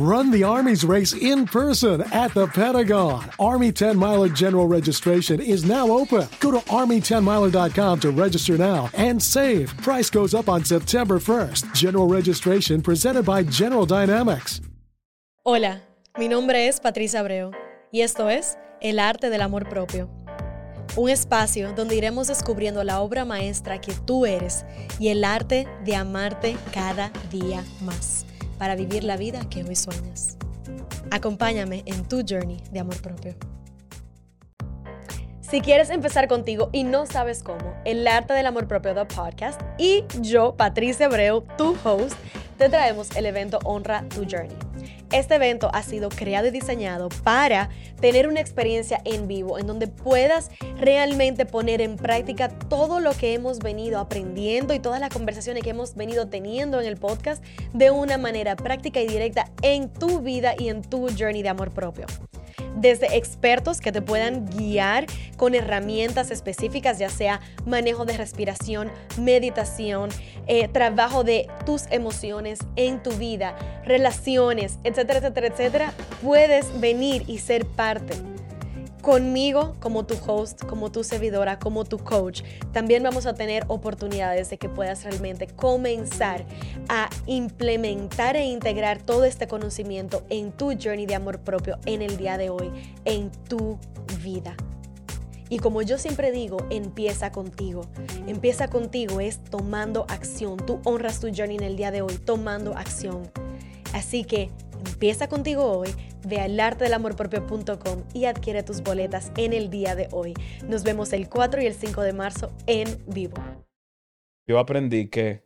Run the Army's race in person at the Pentagon. Army 10 Miler General Registration is now open. Go to Army10miler.com to register now and save. Price goes up on September 1st. General registration presented by General Dynamics. Hola, mi nombre es Patricia Abreu y esto es El Arte del Amor Propio. Un espacio donde iremos descubriendo la obra maestra que tú eres y el arte de amarte cada día más para vivir la vida que hoy sueñas. Acompáñame en tu journey de amor propio. Si quieres empezar contigo y no sabes cómo, el arte del amor propio de podcast y yo, Patricia Abreu, tu host, te traemos el evento Honra tu Journey este evento ha sido creado y diseñado para tener una experiencia en vivo en donde puedas realmente poner en práctica todo lo que hemos venido aprendiendo y todas las conversaciones que hemos venido teniendo en el podcast de una manera práctica y directa en tu vida y en tu journey de amor propio desde expertos que te puedan guiar con herramientas específicas, ya sea manejo de respiración, meditación, eh, trabajo de tus emociones en tu vida, relaciones, etcétera, etcétera, etcétera, puedes venir y ser parte conmigo como tu host, como tu servidora, como tu coach, también vamos a tener oportunidades de que puedas realmente comenzar a implementar e integrar todo este conocimiento en tu journey de amor propio en el día de hoy, en tu vida. Y como yo siempre digo, empieza contigo. Empieza contigo es tomando acción. Tú honras tu journey en el día de hoy tomando acción. Así que empieza contigo hoy Ve al artedelamorpropio.com y adquiere tus boletas en el día de hoy. Nos vemos el 4 y el 5 de marzo en vivo. Yo aprendí que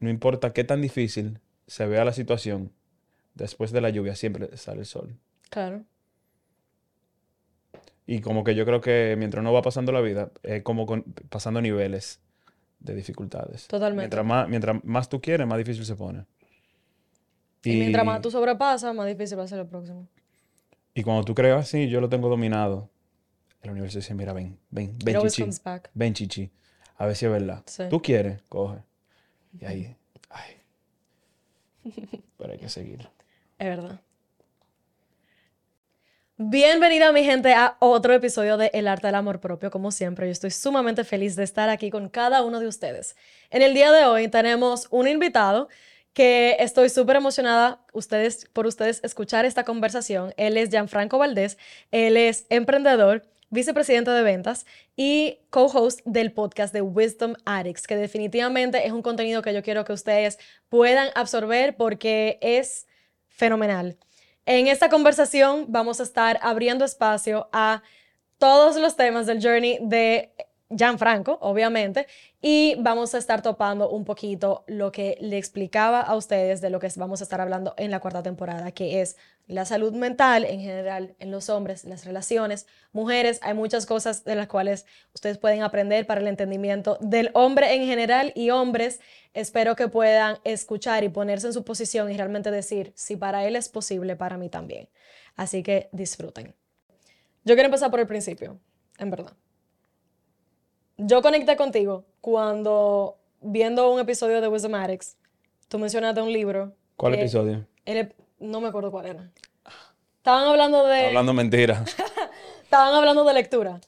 no importa qué tan difícil se vea la situación, después de la lluvia siempre sale el sol. Claro. Y como que yo creo que mientras uno va pasando la vida, es como pasando niveles de dificultades. Totalmente. Mientras más, mientras más tú quieres, más difícil se pone. Y, mientras más tú sobrepasas, más difícil va a ser el próximo. Y cuando tú creas así, yo lo tengo dominado. El universo dice, mira, ven, ven, ven, chichi. Ven, chichi. A ver si es verdad. Tú quieres, coge. Y ahí, ay. Pero hay que seguir. Es verdad. Bienvenida mi gente a otro episodio de El Arte del Amor Propio. Como siempre, yo estoy sumamente feliz de estar aquí con cada uno de ustedes. En el día de hoy tenemos un invitado que estoy súper emocionada ustedes, por ustedes escuchar esta conversación. Él es Gianfranco Valdés, él es emprendedor, vicepresidente de ventas y co-host del podcast de Wisdom Addicts, que definitivamente es un contenido que yo quiero que ustedes puedan absorber porque es fenomenal. En esta conversación vamos a estar abriendo espacio a todos los temas del journey de Gianfranco, obviamente, y vamos a estar topando un poquito lo que le explicaba a ustedes de lo que vamos a estar hablando en la cuarta temporada, que es la salud mental en general en los hombres, las relaciones, mujeres, hay muchas cosas de las cuales ustedes pueden aprender para el entendimiento del hombre en general y hombres, espero que puedan escuchar y ponerse en su posición y realmente decir, si para él es posible, para mí también. Así que disfruten. Yo quiero empezar por el principio, en verdad yo conecté contigo cuando viendo un episodio de Wisdom Addicts, tú mencionaste un libro. ¿Cuál episodio? no me acuerdo cuál era. Estaban hablando de... Hablando mentira. Estaban hablando de lectura.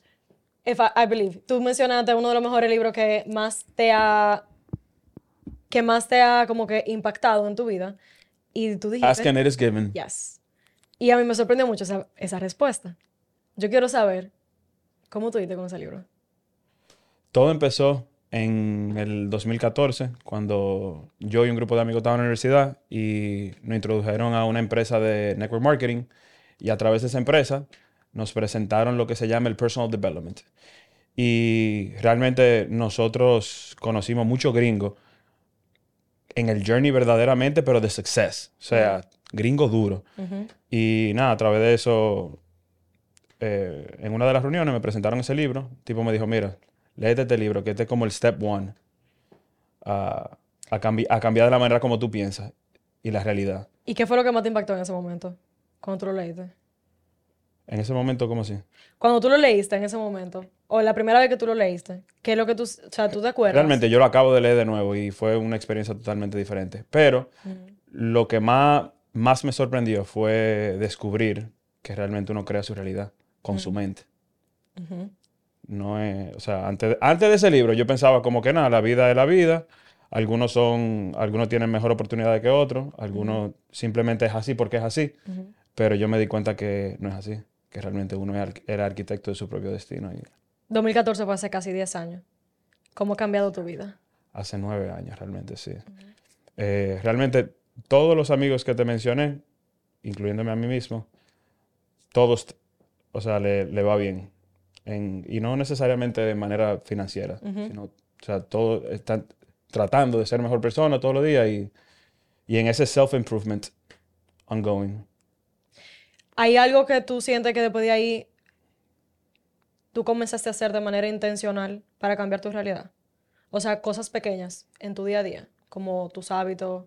If I, believe. Tú mencionaste uno de los mejores libros que más te ha... que más te ha como que impactado en tu vida. Y tú dijiste... Ask and it is given. Yes. Y a mí me sorprendió mucho esa, esa respuesta. Yo quiero saber cómo tú dijiste con ese libro. Todo empezó en el 2014, cuando yo y un grupo de amigos estaban en la universidad y nos introdujeron a una empresa de network marketing y a través de esa empresa nos presentaron lo que se llama el personal development. Y realmente nosotros conocimos mucho gringo en el journey verdaderamente, pero de success. O sea, gringo duro. Y nada, a través de eso, eh, en una de las reuniones me presentaron ese libro. El tipo me dijo, mira, léete este libro, que este es como el step one a, a, cambiar de la manera como tú piensas y la realidad. ¿Y qué fue lo que más te impactó en ese momento, cuando tú lo leíste? En ese momento, ¿cómo así? Cuando tú lo leíste en ese momento, o la primera vez que tú lo leíste, ¿qué es lo que tú, o sea, tú te acuerdas? Realmente yo lo acabo de leer de nuevo y fue una experiencia totalmente diferente. Pero lo que más más me sorprendió fue descubrir que realmente uno crea su realidad con su mente. No es, o sea, antes, antes de ese libro yo pensaba como que nada, la vida es la vida. Algunos son, algunos tienen mejor oportunidad que otros, algunos simplemente es así porque es así. Pero yo me di cuenta que no es así, que realmente uno era arquitecto de su propio destino. 2014 fue hace casi 10 años. ¿Cómo ha cambiado tu vida? Hace nueve años, realmente, sí. Eh, realmente, todos los amigos que te mencioné, incluyéndome a mí mismo, todos, o sea, le va bien y no necesariamente de manera financiera, sino, o sea, todos están tratando de ser mejor persona todos los días y, y en ese self-improvement ongoing. ¿Hay algo que tú sientes que después de ahí tú comenzaste a hacer de manera intencional para cambiar tu realidad? O sea, cosas pequeñas en tu día a día, como tus hábitos.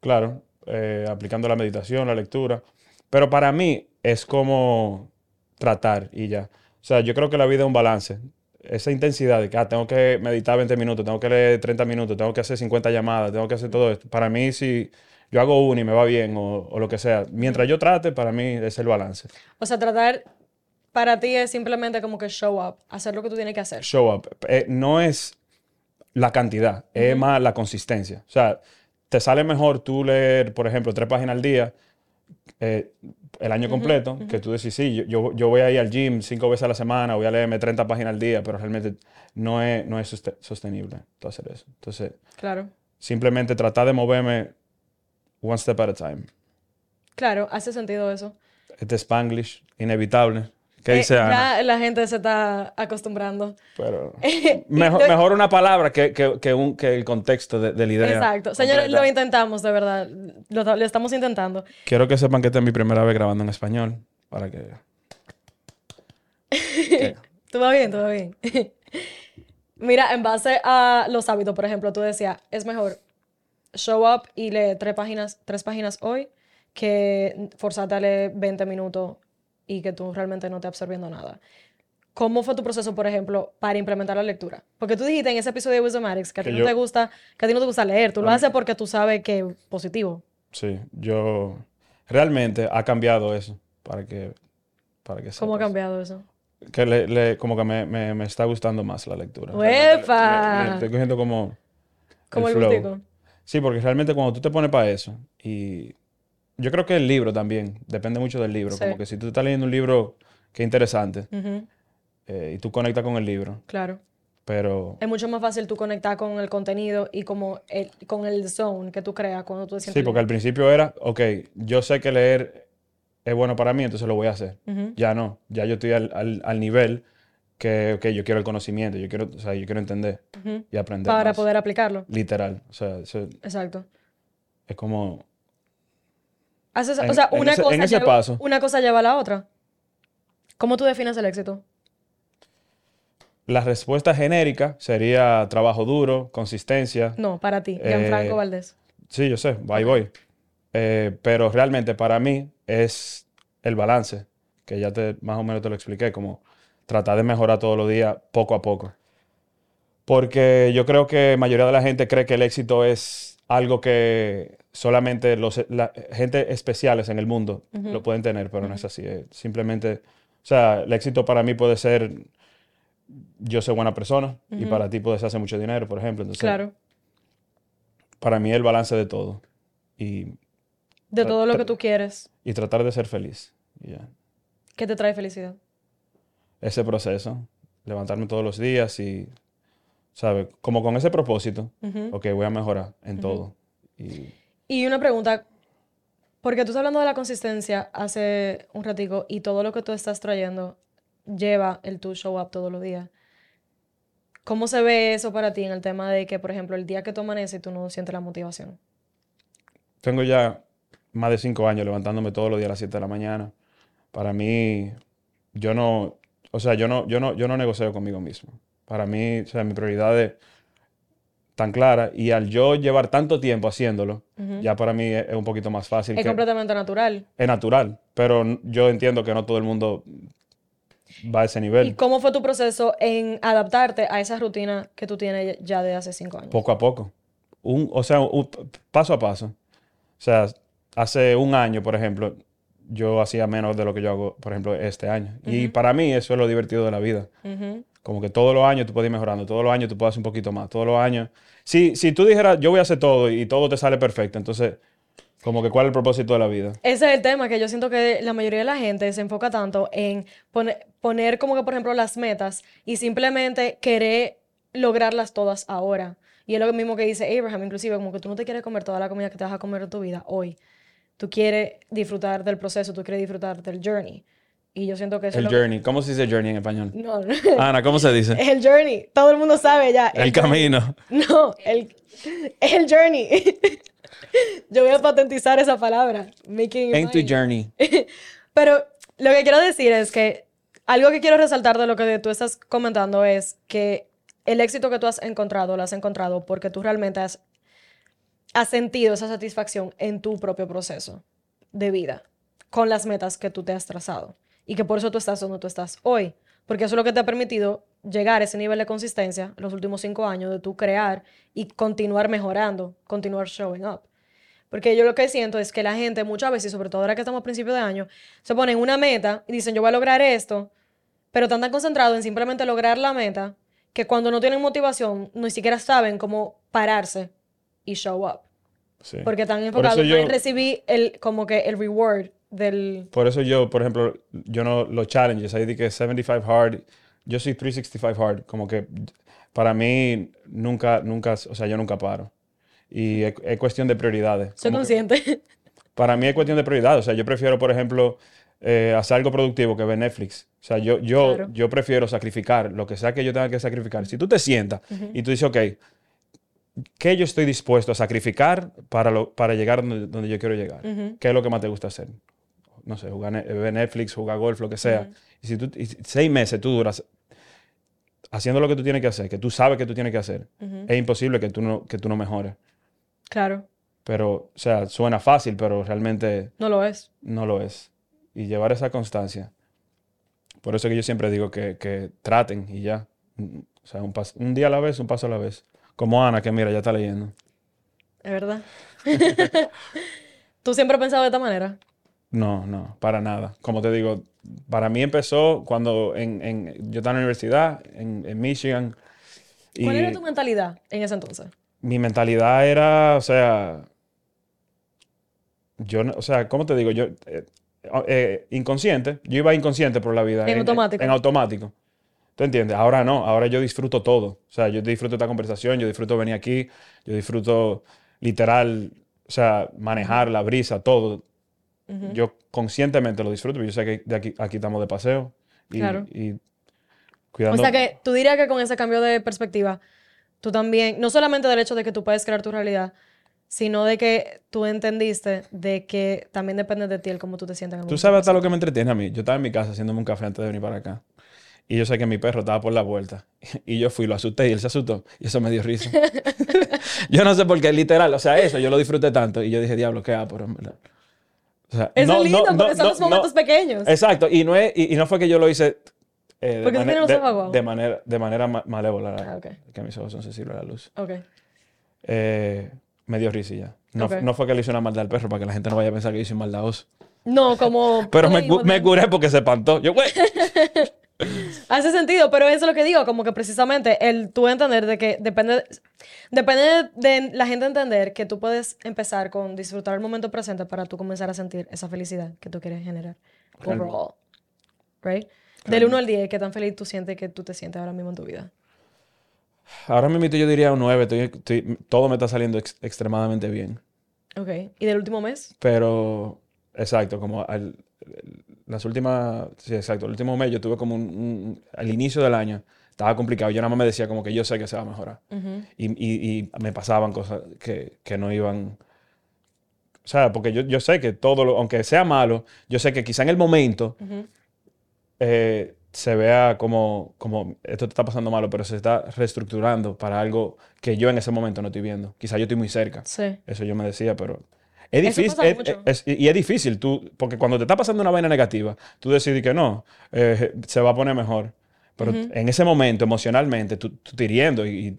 Claro, eh, aplicando la meditación, la lectura. Pero para mí es como tratar y ya. O sea, yo creo que la vida es un balance. Esa intensidad de que ah, tengo que meditar 20 minutos, tengo que leer 30 minutos, tengo que hacer 50 llamadas, tengo que hacer todo esto. Para mí, si yo hago uno y me va bien o, o lo que sea, mientras yo trate, para mí es el balance. O sea, tratar para ti es simplemente como que show up, hacer lo que tú tienes que hacer. Show up. Eh, no es la cantidad, es más la consistencia. O sea, te sale mejor tú leer, por ejemplo, tres páginas al día eh, el año completo, que tú decís, sí, yo, yo, voy a ir al gym cinco veces a la semana, voy a leerme 30 páginas al día, pero realmente no es, no es sostenible hacer eso. Entonces, claro. simplemente tratar de moverme one step at a time. Claro, hace sentido eso. Este Spanglish, inevitable. ¿Qué eh, dice Ya la gente se está acostumbrando. Pero mejor, mejor una palabra que, que, un, que el contexto de, la idea. Exacto. Señores, lo intentamos, de verdad. Lo, estamos intentando. Quiero que sepan que esta es mi primera vez grabando en español. Para que... todo va bien, todo va bien. Mira, en base a los hábitos, por ejemplo, tú decías, es mejor show up y leer tres páginas, tres páginas hoy que forzarte a leer 20 minutos y que tú realmente no estés absorbiendo nada. ¿Cómo fue tu proceso, por ejemplo, para implementar la lectura? Porque tú dijiste en ese episodio de Wisdomatics que a ti no te gusta, que a ti no te gusta leer, tú lo haces porque tú sabes que es positivo. Sí, yo realmente ha cambiado eso para que para que ¿Cómo ha cambiado eso? Que le, como que me, me, está gustando más la lectura. ¡Uepa! estoy cogiendo como como el, el Sí, porque realmente cuando tú te pones para eso y yo creo que el libro también, depende mucho del libro. Como que si tú estás leyendo un libro que es interesante eh, y tú conectas con el libro. Claro. Pero... Es mucho más fácil tú conectar con el contenido y como el, con el zone que tú creas cuando tú Sí, porque al principio era, ok, yo sé que leer es bueno para mí, entonces lo voy a hacer. Ya no, ya yo estoy al, al, nivel que, ok, yo quiero el conocimiento, yo quiero, o sea, yo quiero entender y aprender. Para poder aplicarlo. Literal, o sea, Exacto. Es como o sea, una, cosa lleva, una cosa lleva a la otra. ¿Cómo tú defines el éxito? La respuesta genérica sería trabajo duro, consistencia. No, para ti, Gianfranco eh, Valdés. Sí, yo sé, y voy. Eh, pero realmente para mí es el balance, que ya te, más o menos te lo expliqué, como tratar de mejorar todos los días poco a poco. Porque yo creo que la mayoría de la gente cree que el éxito es algo que solamente los la, gente especiales en el mundo lo pueden tener, pero no es así. simplemente, o sea, el éxito para mí puede ser yo soy buena persona y para ti puedes hacer mucho dinero, por ejemplo. Entonces, claro. Para mí el balance de todo. Y de todo lo que tú quieres. Y tratar de ser feliz. ¿Qué te trae felicidad? Ese proceso. Levantarme todos los días y ¿sabes? Como con ese propósito, ok, voy a mejorar en todo. Y... una pregunta, porque tú estás hablando de la consistencia hace un ratico y todo lo que tú estás trayendo lleva el tu show up todos los días. ¿Cómo se ve eso para ti en el tema de que, por ejemplo, el día que tú amaneces tú no sientes la motivación? Tengo ya más de cinco años levantándome todos los días a las 7 de la mañana. Para mí, yo no, o sea, yo no, yo no, yo no negocio conmigo mismo. Para mí, o sea, mi prioridad es tan clara y al yo llevar tanto tiempo haciéndolo, ya para mí es, un poquito más fácil. Es completamente natural. Es natural, pero yo entiendo que no todo el mundo va a ese nivel. ¿Y cómo fue tu proceso en adaptarte a esa rutina que tú tienes ya de hace cinco años? Poco a poco. Un, o sea, paso a paso. O sea, hace un año, por ejemplo, yo hacía menos de lo que yo hago, por ejemplo, este año. Y para mí eso es lo divertido de la vida. Ujú. Como que todos los años tú puedes ir mejorando, todos los años tú puedes hacer un poquito más, todos los años. Si, si tú dijeras, yo voy a hacer todo y todo te sale perfecto, entonces, como que cuál es el propósito de la vida. Ese es el tema, que yo siento que la mayoría de la gente se enfoca tanto en pone- poner como que, por ejemplo, las metas y simplemente querer lograrlas todas ahora. Y es lo mismo que dice Abraham, inclusive, como que tú no te quieres comer toda la comida que te vas a comer en tu vida hoy. Tú quieres disfrutar del proceso, tú quieres disfrutar del journey. Y yo siento que eso El es journey. ¿Cómo se dice journey en español? No, no. Ana, ¿cómo se dice? El journey. Todo el mundo sabe ya. El camino. No, el, el journey. Yo voy a patentizar esa palabra. Making tu mine. journey. Pero lo que quiero decir es que algo que quiero resaltar de lo que tú estás comentando es que el éxito que tú has encontrado lo has encontrado porque tú realmente has, has sentido esa satisfacción en tu propio proceso de vida con las metas que tú te has trazado y que por eso tú estás donde tú estás hoy. Porque eso es lo que te ha permitido llegar a ese nivel de consistencia los últimos cinco años de tú crear y continuar mejorando, continuar showing up. Porque yo lo que siento es que la gente muchas veces, sobre todo ahora que estamos a principios de año, se ponen una meta y dicen yo voy a lograr esto, pero están tan concentrados en simplemente lograr la meta que cuando no tienen motivación ni siquiera saben cómo pararse y show up. Sí. Porque están enfocados yo- en recibir el, como que el reward del... Por eso yo, por ejemplo, yo no los challenges, ahí di que 75 hard, yo soy 365 hard, como que para mí nunca, nunca, o sea, yo nunca paro. Y es, es cuestión de prioridades. Soy consciente. para mí es cuestión de prioridades, o sea, yo prefiero, por ejemplo, eh, hacer algo productivo que ver Netflix. O sea, yo, yo, Claro. yo prefiero sacrificar lo que sea que yo tenga que sacrificar. Si tú te sientas y tú dices, ok, ¿qué yo estoy dispuesto a sacrificar para, lo, para llegar donde, donde yo quiero llegar? ¿Qué es lo que más te gusta hacer? No sé, jugar, Netflix, jugar golf, lo que sea. Y si tú, y seis meses tú duras haciendo lo que tú tienes que hacer, que tú sabes que tú tienes que hacer, es imposible que tú no, que tú no mejores. claro, Pero, o sea, suena fácil, pero realmente no lo es. no lo es. Y llevar esa constancia. Por eso que yo siempre digo que, que traten y ya. O sea, un, pas- un día a la vez, un paso a la vez. Como Ana, que mira, ya está leyendo. Es verdad. ¿Tú siempre has pensado de esta manera? No, no, para nada. Como te digo, para mí empezó cuando en, en- yo estaba en la universidad, en, en Michigan. Y ¿Cuál era tu mentalidad en ese entonces? mi mentalidad era, o sea, yo, no- o sea, ¿cómo te digo? Yo, eh, eh, inconsciente, yo iba inconsciente por la vida. En automático. En, automático. ¿Tú entiendes? Ahora no, ahora yo disfruto todo. O sea, yo disfruto esta conversación, yo disfruto venir aquí, yo disfruto literal, o sea, manejar la brisa, todo. Yo conscientemente lo disfruto, yo sé que de aquí, aquí estamos de paseo. Y, Claro. y O cuidando. sea que tú dirías que con ese cambio de perspectiva, tú también, no solamente del hecho de que tú puedes crear tu realidad, sino de que tú entendiste de que también depende de ti el cómo tú te sientas en el Tú sabes hasta lo que me entretiene a mí. Yo estaba en mi casa haciéndome un café antes de venir para acá. Y yo sé que mi perro estaba por la vuelta. Y yo fui, lo asusté y él se asustó. Y eso me dio risa. yo no sé por qué, literal. O sea, eso yo lo disfruté tanto. Y yo dije, diablo, qué pero en verdad. O sea, Eso no- es lindo no- porque no- son los momentos pequeños. Exacto. Y no, es, y, y no fue que yo lo hice eh, de, los de- ojos de manera, de manera ma- malévola. Ah, ok. Que mis ojos son sensibles a la luz. Eh, me dio ya. No, Ok. no fue que le hice una maldad al perro para que la gente no vaya a pensar que yo soy maldadoso. No, como... Pero me, me curé porque se espantó. Yo, güey. Hace sentido, pero eso es lo que digo, como que precisamente el tú entender de que depende, depende de la gente entender que tú puedes empezar con disfrutar el momento presente para tú comenzar a sentir esa felicidad que tú quieres generar. Overall. Right? Del 1 al 10, ¿qué tan feliz tú sientes que tú te sientes ahora mismo en tu vida? Ahora mismo yo diría un 9. estoy- estoy- todo me está saliendo ex- extremadamente bien. Ok. ¿Y del último mes? Pero, exacto, como al- las últimas, sí, exacto, el último mes yo tuve como un, un- al inicio del año, estaba complicado. Yo nada más me decía como que yo sé que se va a mejorar. y, y- y me pasaban cosas que, que no iban... O sea, porque yo, yo sé que todo, lo- aunque sea malo, yo sé que quizá en el momento eh, se vea como, como esto te está pasando malo, pero se está reestructurando para algo que yo en ese momento no estoy viendo. Quizá yo estoy muy cerca. Sí. Eso yo me decía, pero es difícil. es- es- y es difícil, tú, porque cuando te está pasando una vaina negativa, tú decides que no, eh, se va a poner mejor. Pero en ese momento, emocionalmente, tú, tú te hiriendo y, y-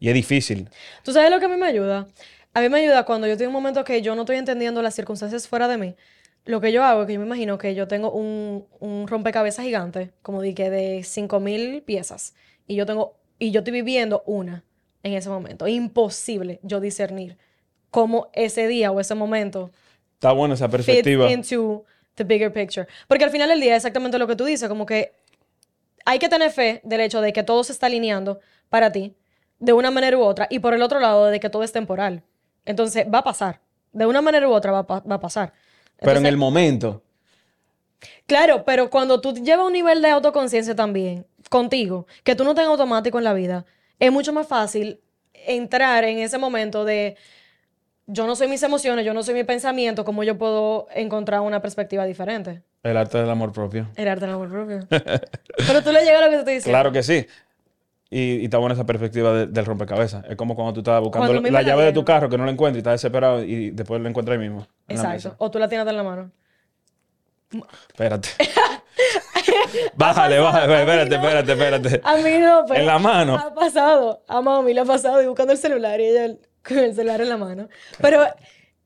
y es difícil. ¿Tú sabes lo que a mí me ayuda? A mí me ayuda cuando yo tengo un momento que yo no estoy entendiendo las circunstancias fuera de mí. Lo que yo hago es que yo me imagino que yo tengo un, un rompecabezas gigante, como dije, de 5000 piezas. Y yo tengo, y yo estoy viviendo una en ese momento. Imposible yo discernir cómo ese día o ese momento Está buena esa perspectiva. into the bigger picture. Porque al final del día es exactamente lo que tú dices, como que hay que tener fe del hecho de que todo se está alineando para ti de una manera u otra y por el otro lado de que todo es temporal. Entonces va a pasar. De una manera u otra va, va a pasar. Pero en el momento, Claro, pero cuando tú llevas un nivel de autoconciencia también contigo, que tú no tengas automático en la vida, es mucho más fácil entrar en ese momento de yo no soy mis emociones, yo no soy mi pensamiento, cómo yo puedo encontrar una perspectiva diferente. el arte del amor propio. El arte del amor propio. pero tú le llegas a lo que te estoy diciendo. Claro que sí. Y, y está buena esa perspectiva de- del rompecabezas. Es como cuando tú estás buscando la llave de tu carro que no la encuentras y estás desesperado y después la encuentras ahí mismo. Exacto. O tú la tienes en la mano. Espérate. bájale, bájale. Espérate, espérate, espérate. A mí no, pero En la mano. Ha pasado. A mami le ha pasado y buscando el celular y ella el- con el celular en la mano. Pero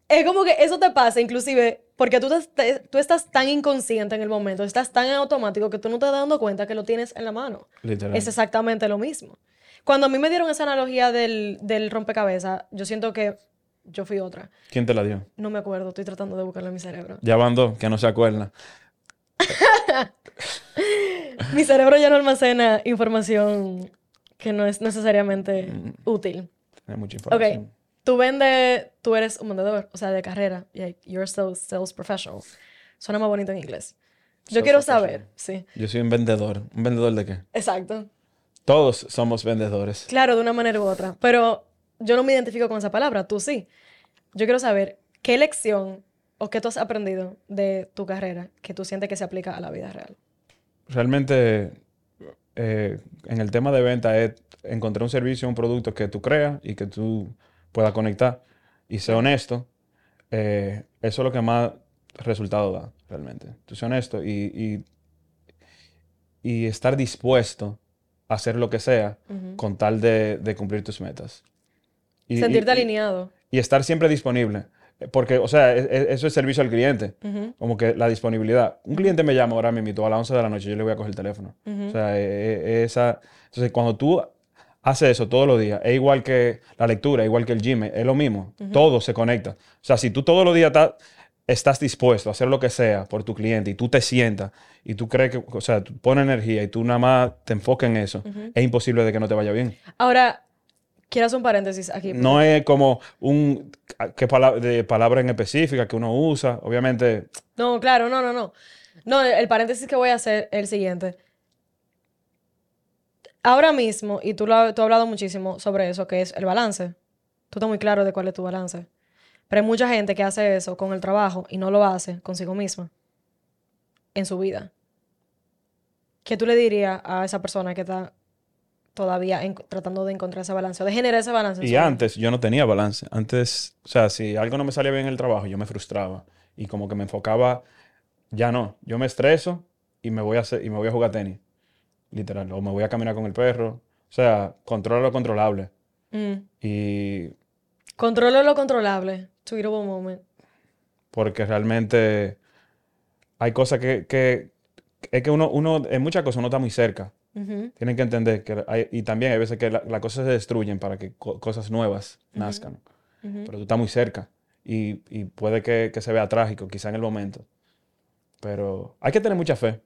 es como que eso te pasa, inclusive, porque tú, te- tú estás tan inconsciente en el momento, estás tan en automático que tú no te das dando cuenta que lo tienes en la mano. Literal. Es exactamente lo mismo. Cuando a mí me dieron esa analogía del, del rompecabezas, yo siento que yo fui otra. ¿Quién te la dio? No me acuerdo, estoy tratando de buscarlo en mi cerebro. Ya van dos, que no se acuerdan. Mi cerebro ya no almacena información que no es necesariamente útil. Hay mucha Ok, información. tú vendes, tú eres un vendedor, o sea, de carrera. y You're a sales, sales professional. Suena más bonito en inglés. Yo Sales quiero saber, sí, Yo soy un vendedor. ¿Un vendedor de qué? exacto. Todos somos vendedores. Claro, de una manera u otra. Pero yo no me identifico con esa palabra, tú sí. Yo quiero saber qué lección o qué tú has aprendido de tu carrera que tú sientes que se aplica a la vida real. Realmente, eh, en el tema de venta es encontrar un servicio, un producto que tú creas y que tú puedas conectar y ser honesto. eh, eso es lo que más resultado da, realmente. Tú ser honesto y, y, y estar dispuesto a hacer lo que sea con tal de, de cumplir tus metas. Y- Sentirte alineado. y estar siempre disponible. Porque, o sea, e- e- eso es servicio al cliente. Como que la disponibilidad. Un cliente me llama ahora mismo a las 11 de la noche, yo le voy a coger el teléfono. O sea, e- esa... Entonces, cuando tú haces eso todos los días, es igual que la lectura, igual que el gym, es lo mismo. Todo se conecta. O sea, si tú todos los días estás, estás dispuesto a hacer lo que sea por tu cliente y tú te sientas y tú crees que, o sea, tú pones energía y tú nada más te enfocas en eso, es imposible de que no te vaya bien. Ahora, quiero hacer un paréntesis aquí. No es como un que pala- de palabra en específica que uno usa. Obviamente, No, claro, no, no, no. No, el paréntesis que voy a hacer es el siguiente. Ahora mismo, y tú, lo, tú has hablado muchísimo sobre eso, que es el balance. Tú estás muy claro de cuál es tu balance. Pero hay mucha gente que hace eso con el trabajo y no lo hace consigo misma en su vida. ¿Qué tú le dirías a esa persona que está todavía en- tratando de encontrar ese balance o de generar ese balance? y antes yo no tenía balance. Antes, o sea, si algo no me salía bien en el trabajo, yo me frustraba. Y como que me enfocaba, ya no. Yo me estreso y me voy a, hacer, y me voy a jugar tenis. Literal. O me voy a caminar con el perro. O sea, controla lo controlable. Mm. Y Controla lo controlable. Tweetable moment. porque realmente hay cosas que, que es que uno, uno, en muchas cosas uno está muy cerca. Ujú. Tienen que entender que hay, y también hay veces que la- las cosas se destruyen para que co- cosas nuevas nazcan. Ujú. Pero tú estás muy cerca y, y puede que, que se vea trágico quizá en el momento. Pero hay que tener mucha fe,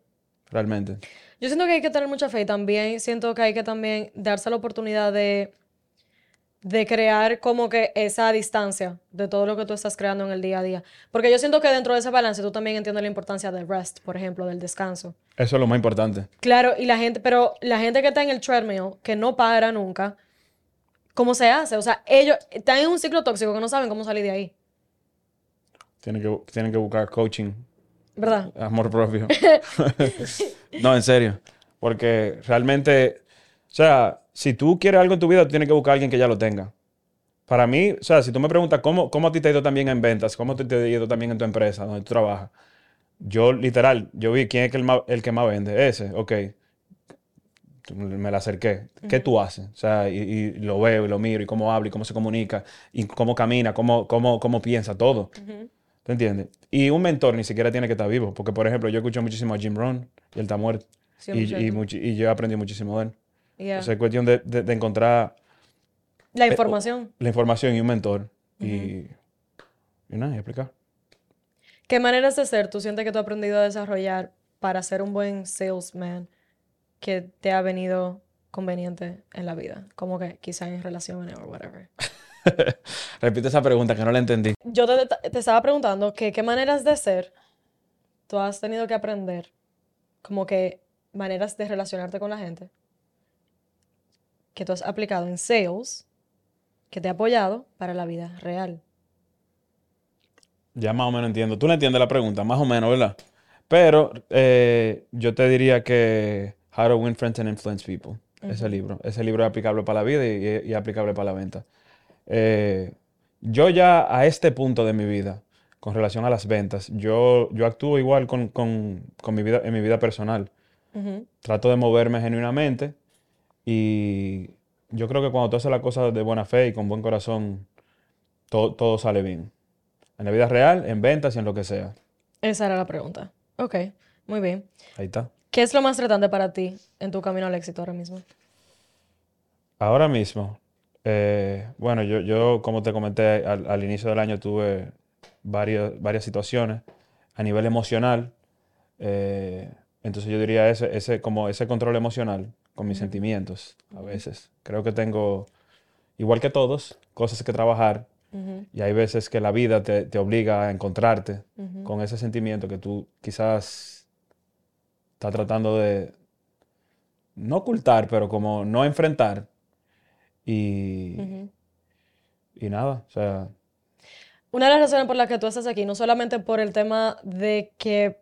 realmente. Yo siento que hay que tener mucha fe y también siento que hay que también darse la oportunidad de, de crear como que esa distancia de todo lo que tú estás creando en el día a día. Porque yo siento que dentro de ese balance tú también entiendes la importancia del rest, por ejemplo, del descanso. Eso es lo más importante. Claro, y la gente, pero la gente que está en el treadmill, que no para nunca, ¿cómo se hace? O sea, ellos están en un ciclo tóxico que no saben cómo salir de ahí, Tienen que, tienen que buscar coaching, ¿verdad? amor propio. no, en serio. Porque realmente, o sea, si tú quieres algo en tu vida, tú tienes que buscar a alguien que ya lo tenga. Para mí, o sea, si tú me preguntas cómo, cómo a ti te ha ido también en ventas, cómo te, te ha ido también en tu empresa, donde tú trabajas, yo literal, yo vi quién es el, más- el que más vende. Ese, ok. me la acerqué. ¿Qué tú haces? O sea, y, y lo veo y lo miro y cómo habla y cómo se comunica y cómo camina, cómo, cómo, cómo piensa, todo. ¿Te entiendes? Y un mentor ni siquiera tiene que estar vivo. Porque, por ejemplo, yo escucho muchísimo a Jim Rohn y él está muerto. Y, 100%. y, muchi- y yo aprendí muchísimo de él. Yeah. Sea, es cuestión de, de- de encontrar La información. la información y un mentor. Y, y nada, y explicar. ¿Qué maneras de ser tú sientes que tú has aprendido a desarrollar para ser un buen salesman que te ha venido conveniente en la vida? Como que quizá en relaciones o whatever. Repite esa pregunta que no la entendí. Yo te, te estaba preguntando que qué maneras de ser tú has tenido que aprender, como que maneras de relacionarte con la gente, que tú has aplicado en sales, que te ha apoyado para la vida real. Ya más o menos entiendo. Tú no entiendes la pregunta, más o menos, ¿verdad? Pero eh, yo te diría que How to Win Friends and Influence People. Ese libro. Ese libro es aplicable para la vida y, y aplicable para la venta. Eh, yo ya a este punto de mi vida, con relación a las ventas, yo, yo actúo igual con, con- con mi vida, en mi vida personal. Trato de moverme genuinamente y yo creo que cuando tú haces las cosas de buena fe y con buen corazón, todo, todo sale bien. En la vida real, en ventas y en lo que sea. Esa era la pregunta. Ok, muy bien. Ahí está. ¿Qué es lo más retante para ti en tu camino al éxito ahora mismo? Ahora mismo, eh, bueno, yo, yo como te comenté al, al inicio del año tuve varias, varias situaciones a nivel emocional. eh, entonces yo diría ese, ese, como ese control emocional con mis sentimientos a veces. Creo que tengo, igual que todos, cosas que trabajar y hay veces que la vida te, te obliga a encontrarte con ese sentimiento que tú quizás estás tratando de no ocultar, pero como no enfrentar. Y, y nada, o sea, Una de las razones por las que tú estás aquí, no solamente por el tema de que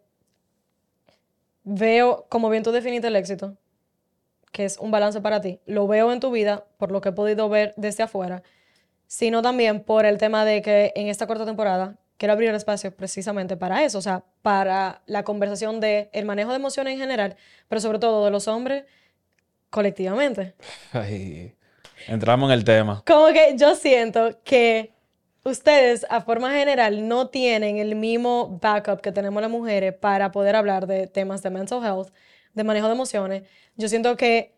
veo, como bien tú definiste el éxito, que es un balance para ti, lo veo en tu vida, por lo que he podido ver desde afuera, sino también por el tema de que en esta corta temporada quiero abrir el espacio precisamente para eso, o sea, para la conversación de el manejo de emociones en general, pero sobre todo de los hombres colectivamente. ay, entramos en el tema. Como que yo siento que ustedes, a forma general, no tienen el mismo backup que tenemos las mujeres para poder hablar de temas de mental health, de manejo de emociones. Yo siento que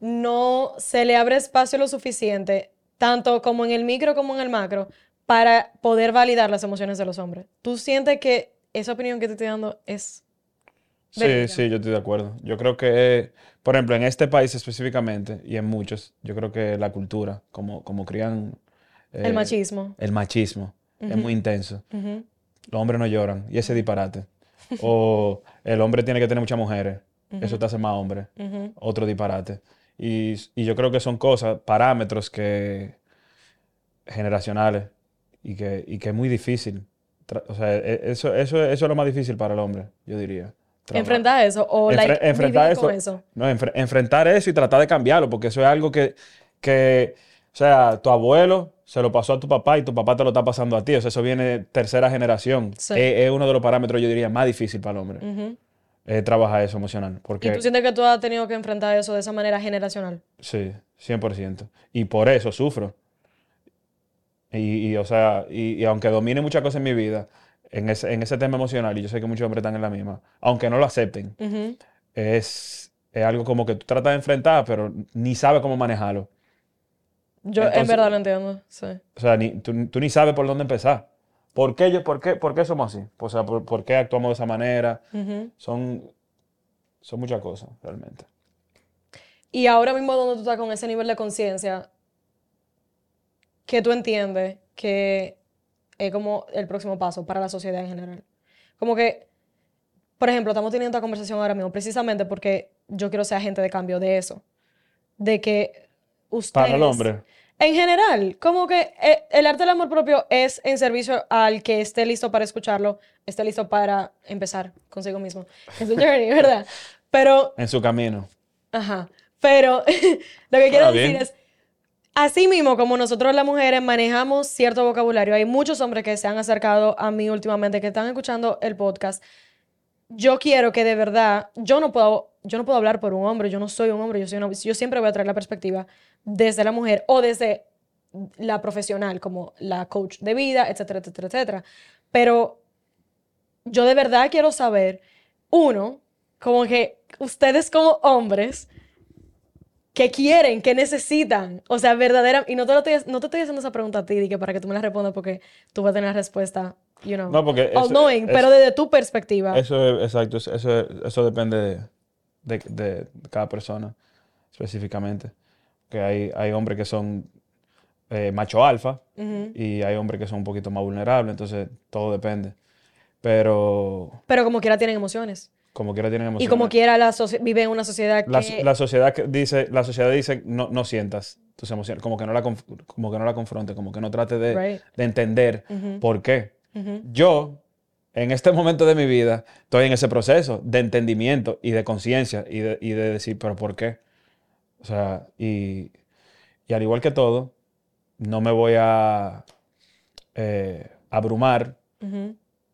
no se le abre espacio lo suficiente, tanto como en el micro como en el macro, para poder validar las emociones de los hombres. ¿Tú sientes que esa opinión que te estoy dando es... Sí, verídica? sí, yo estoy de acuerdo. Yo creo que, por ejemplo, en este país específicamente y en muchos, yo creo que la cultura, como, como crían El eh, machismo. el machismo, es muy intenso. Los hombres no lloran, y ese disparate. O el hombre tiene que tener muchas mujeres, eso te hace más hombre. Otro disparate. Y, y yo creo que son cosas, parámetros que generacionales y que, y que es muy difícil. O sea, e- eso, eso, eso es lo más difícil para el hombre, yo diría. Enfrentar eso o Enfre- like, enfrentar vivir eso. eso. No, enfre- enfrentar eso y tratar de cambiarlo, porque eso es algo que, que, o sea, tu abuelo se lo pasó a tu papá y tu papá te lo está pasando a ti. O sea, eso viene tercera generación. Sí. Es, es uno de los parámetros, yo diría, más difícil para el hombre. Ujú. Es trabajar eso emocional. ¿Y Porque, tú sientes que tú has tenido que enfrentar eso de esa manera generacional? sí, 100%. Y por eso sufro. Y, y, o sea, y, y aunque domine muchas cosas en mi vida, en ese, en ese tema emocional, y yo sé que muchos hombres están en la misma, aunque no lo acepten, es, es algo como que tú tratas de enfrentar, pero ni sabes cómo manejarlo. Yo en verdad lo entiendo, sí. O sea, ni, tú, tú ni sabes por dónde empezar. ¿Por qué, yo, por qué, por qué somos así? O sea, por, por qué actuamos de esa manera? Ujú. Son, son muchas cosas, realmente. Y ahora mismo donde tú estás con ese nivel de conciencia, ¿qué tú entiendes que es como el próximo paso para la sociedad en general? Como que, por ejemplo, estamos teniendo esta conversación ahora mismo precisamente porque yo quiero ser agente de cambio de eso. De que ustedes... Para el hombre. En general, como que eh, el arte del amor propio es en servicio al que esté listo para escucharlo, esté listo para empezar consigo mismo. Es un journey, ¿verdad? Pero, En su camino. ajá, pero lo que quiero Ah, decir bien. es, así mismo como nosotros las mujeres manejamos cierto vocabulario, hay muchos hombres que se han acercado a mí últimamente, que están escuchando el podcast, yo quiero que de verdad, yo no puedo, yo no puedo hablar por un hombre, yo no soy un hombre, yo soy una, yo siempre voy a traer la perspectiva desde la mujer o desde la profesional, como la coach de vida, etcétera, etcétera, etcétera. Pero yo de verdad quiero saber, uno, como que ustedes como hombres, ¿qué quieren? ¿Qué necesitan? O sea, verdadera, y no te, lo estoy, no te estoy haciendo esa pregunta a ti, que para que tú me la respondas porque tú vas a tener la respuesta, you know, No, porque eso- all knowing, es- pero desde tu perspectiva. Eso es, exacto, eso, eso, eso depende de, de- de cada persona específicamente. Que hay, hay hombres que son eh, macho alfa Ujú. y hay hombres que son un poquito más vulnerables, entonces todo depende. Pero Pero como quiera tienen emociones. como quiera tienen Y emociones. como quiera la socie- vive en una sociedad que... la, la sociedad que dice, la sociedad dice no, no sientas tus emociones, como que no la como que no la confronte, como que no trate de, Right. de entender Ujú. por qué. Yo, en este momento de mi vida, estoy en ese proceso de entendimiento y de conciencia y de, y de decir, pero ¿por qué? O sea, y, y al igual que todo, no me voy a eh, abrumar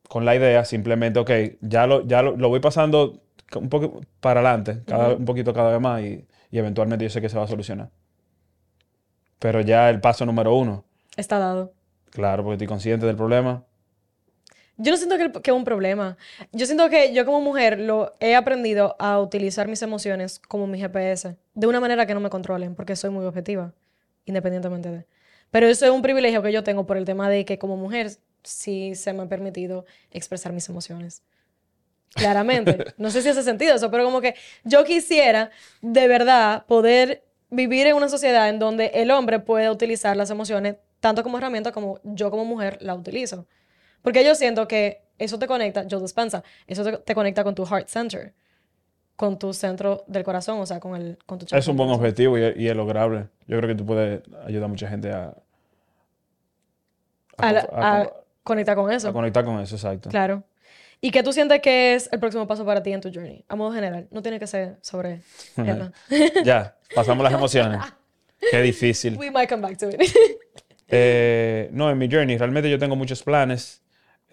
con la idea, simplemente, ok, ya lo, ya lo, lo voy pasando un poco para adelante, cada, un poquito cada vez más y, y eventualmente yo sé que se va a solucionar. Pero ya el paso número uno, Está dado. claro, porque estoy consciente del problema, Yo no siento que, el- que es un problema. Yo siento que yo como mujer lo he aprendido a utilizar mis emociones como mi GPS, de una manera que no me controlen, porque soy muy objetiva, independientemente de. Pero eso es un privilegio que yo tengo por el tema de que como mujer sí se me ha permitido expresar mis emociones. Claramente. No sé si hace sentido eso, pero como que yo quisiera de verdad poder vivir en una sociedad en donde el hombre puede utilizar las emociones tanto como herramienta como yo como mujer la utilizo. Porque yo siento que eso te conecta, Joe Dispensa, eso te, te conecta con tu heart center, con tu centro del corazón, o sea, con, el, con tu Es un buen chakra. objetivo y, y es lograble. Yo creo que tú puedes ayudar a mucha gente a, A, a a con- conectar con a eso. conectar con eso, exacto. Claro. ¿Y qué tú sientes que es el próximo paso para ti en tu journey? A modo general. No tiene que ser sobre. Ya, pasamos las emociones. Qué difícil. We might come back to it. Eh, no, en mi journey realmente yo tengo muchos planes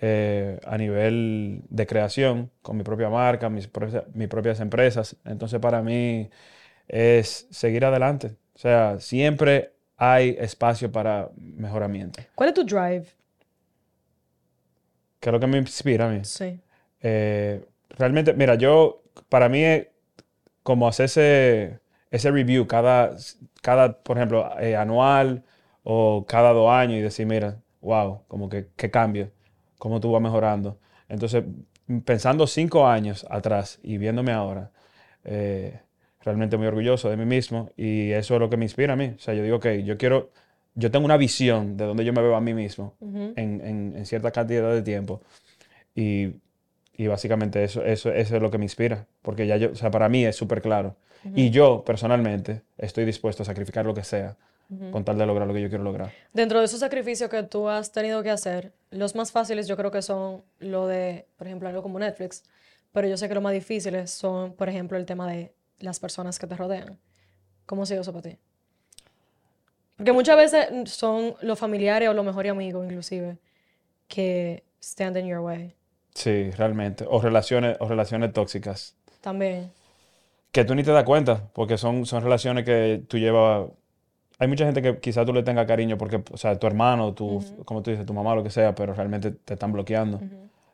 eh, a nivel de creación, con mi propia marca, mis, mis propias empresas. Entonces para mí es seguir adelante. O sea, siempre hay espacio para mejoramiento. ¿Cuál es tu drive? ¿Qué es lo que me inspira a mí? Sí. Eh, realmente, mira, yo, para mí, es como hacer ese, ese review cada, cada por ejemplo, eh, anual o cada dos años y decir, mira, wow, como que qué cambio, cómo tú vas mejorando. Entonces, pensando cinco años atrás y viéndome ahora, eh, realmente muy orgulloso de mí mismo y eso es lo que me inspira a mí. O sea, yo digo que yo quiero, yo tengo una visión de donde yo me veo a mí mismo en, en- en cierta cantidad de tiempo. Y, y básicamente eso, eso, eso es lo que me inspira. Porque ya yo, o sea, para mí es súper claro. Y yo, personalmente, estoy dispuesto a sacrificar lo que sea con tal de lograr lo que yo quiero lograr. Dentro de esos sacrificios que tú has tenido que hacer, los más fáciles yo creo que son lo de, por ejemplo, algo como Netflix, pero yo sé que los más difíciles son, por ejemplo, el tema de las personas que te rodean. ¿Cómo ha sido eso para ti? Porque muchas veces son los familiares o los mejores amigos, inclusive, que stand in your way. Sí, realmente. O relaciones, o relaciones tóxicas. También. Que tú ni te das cuenta, porque son, son relaciones que tú llevas... Hay mucha gente que quizás tú le tengas cariño porque, o sea, tu hermano, tu, como tú dices, tu mamá, lo que sea, pero realmente te están bloqueando.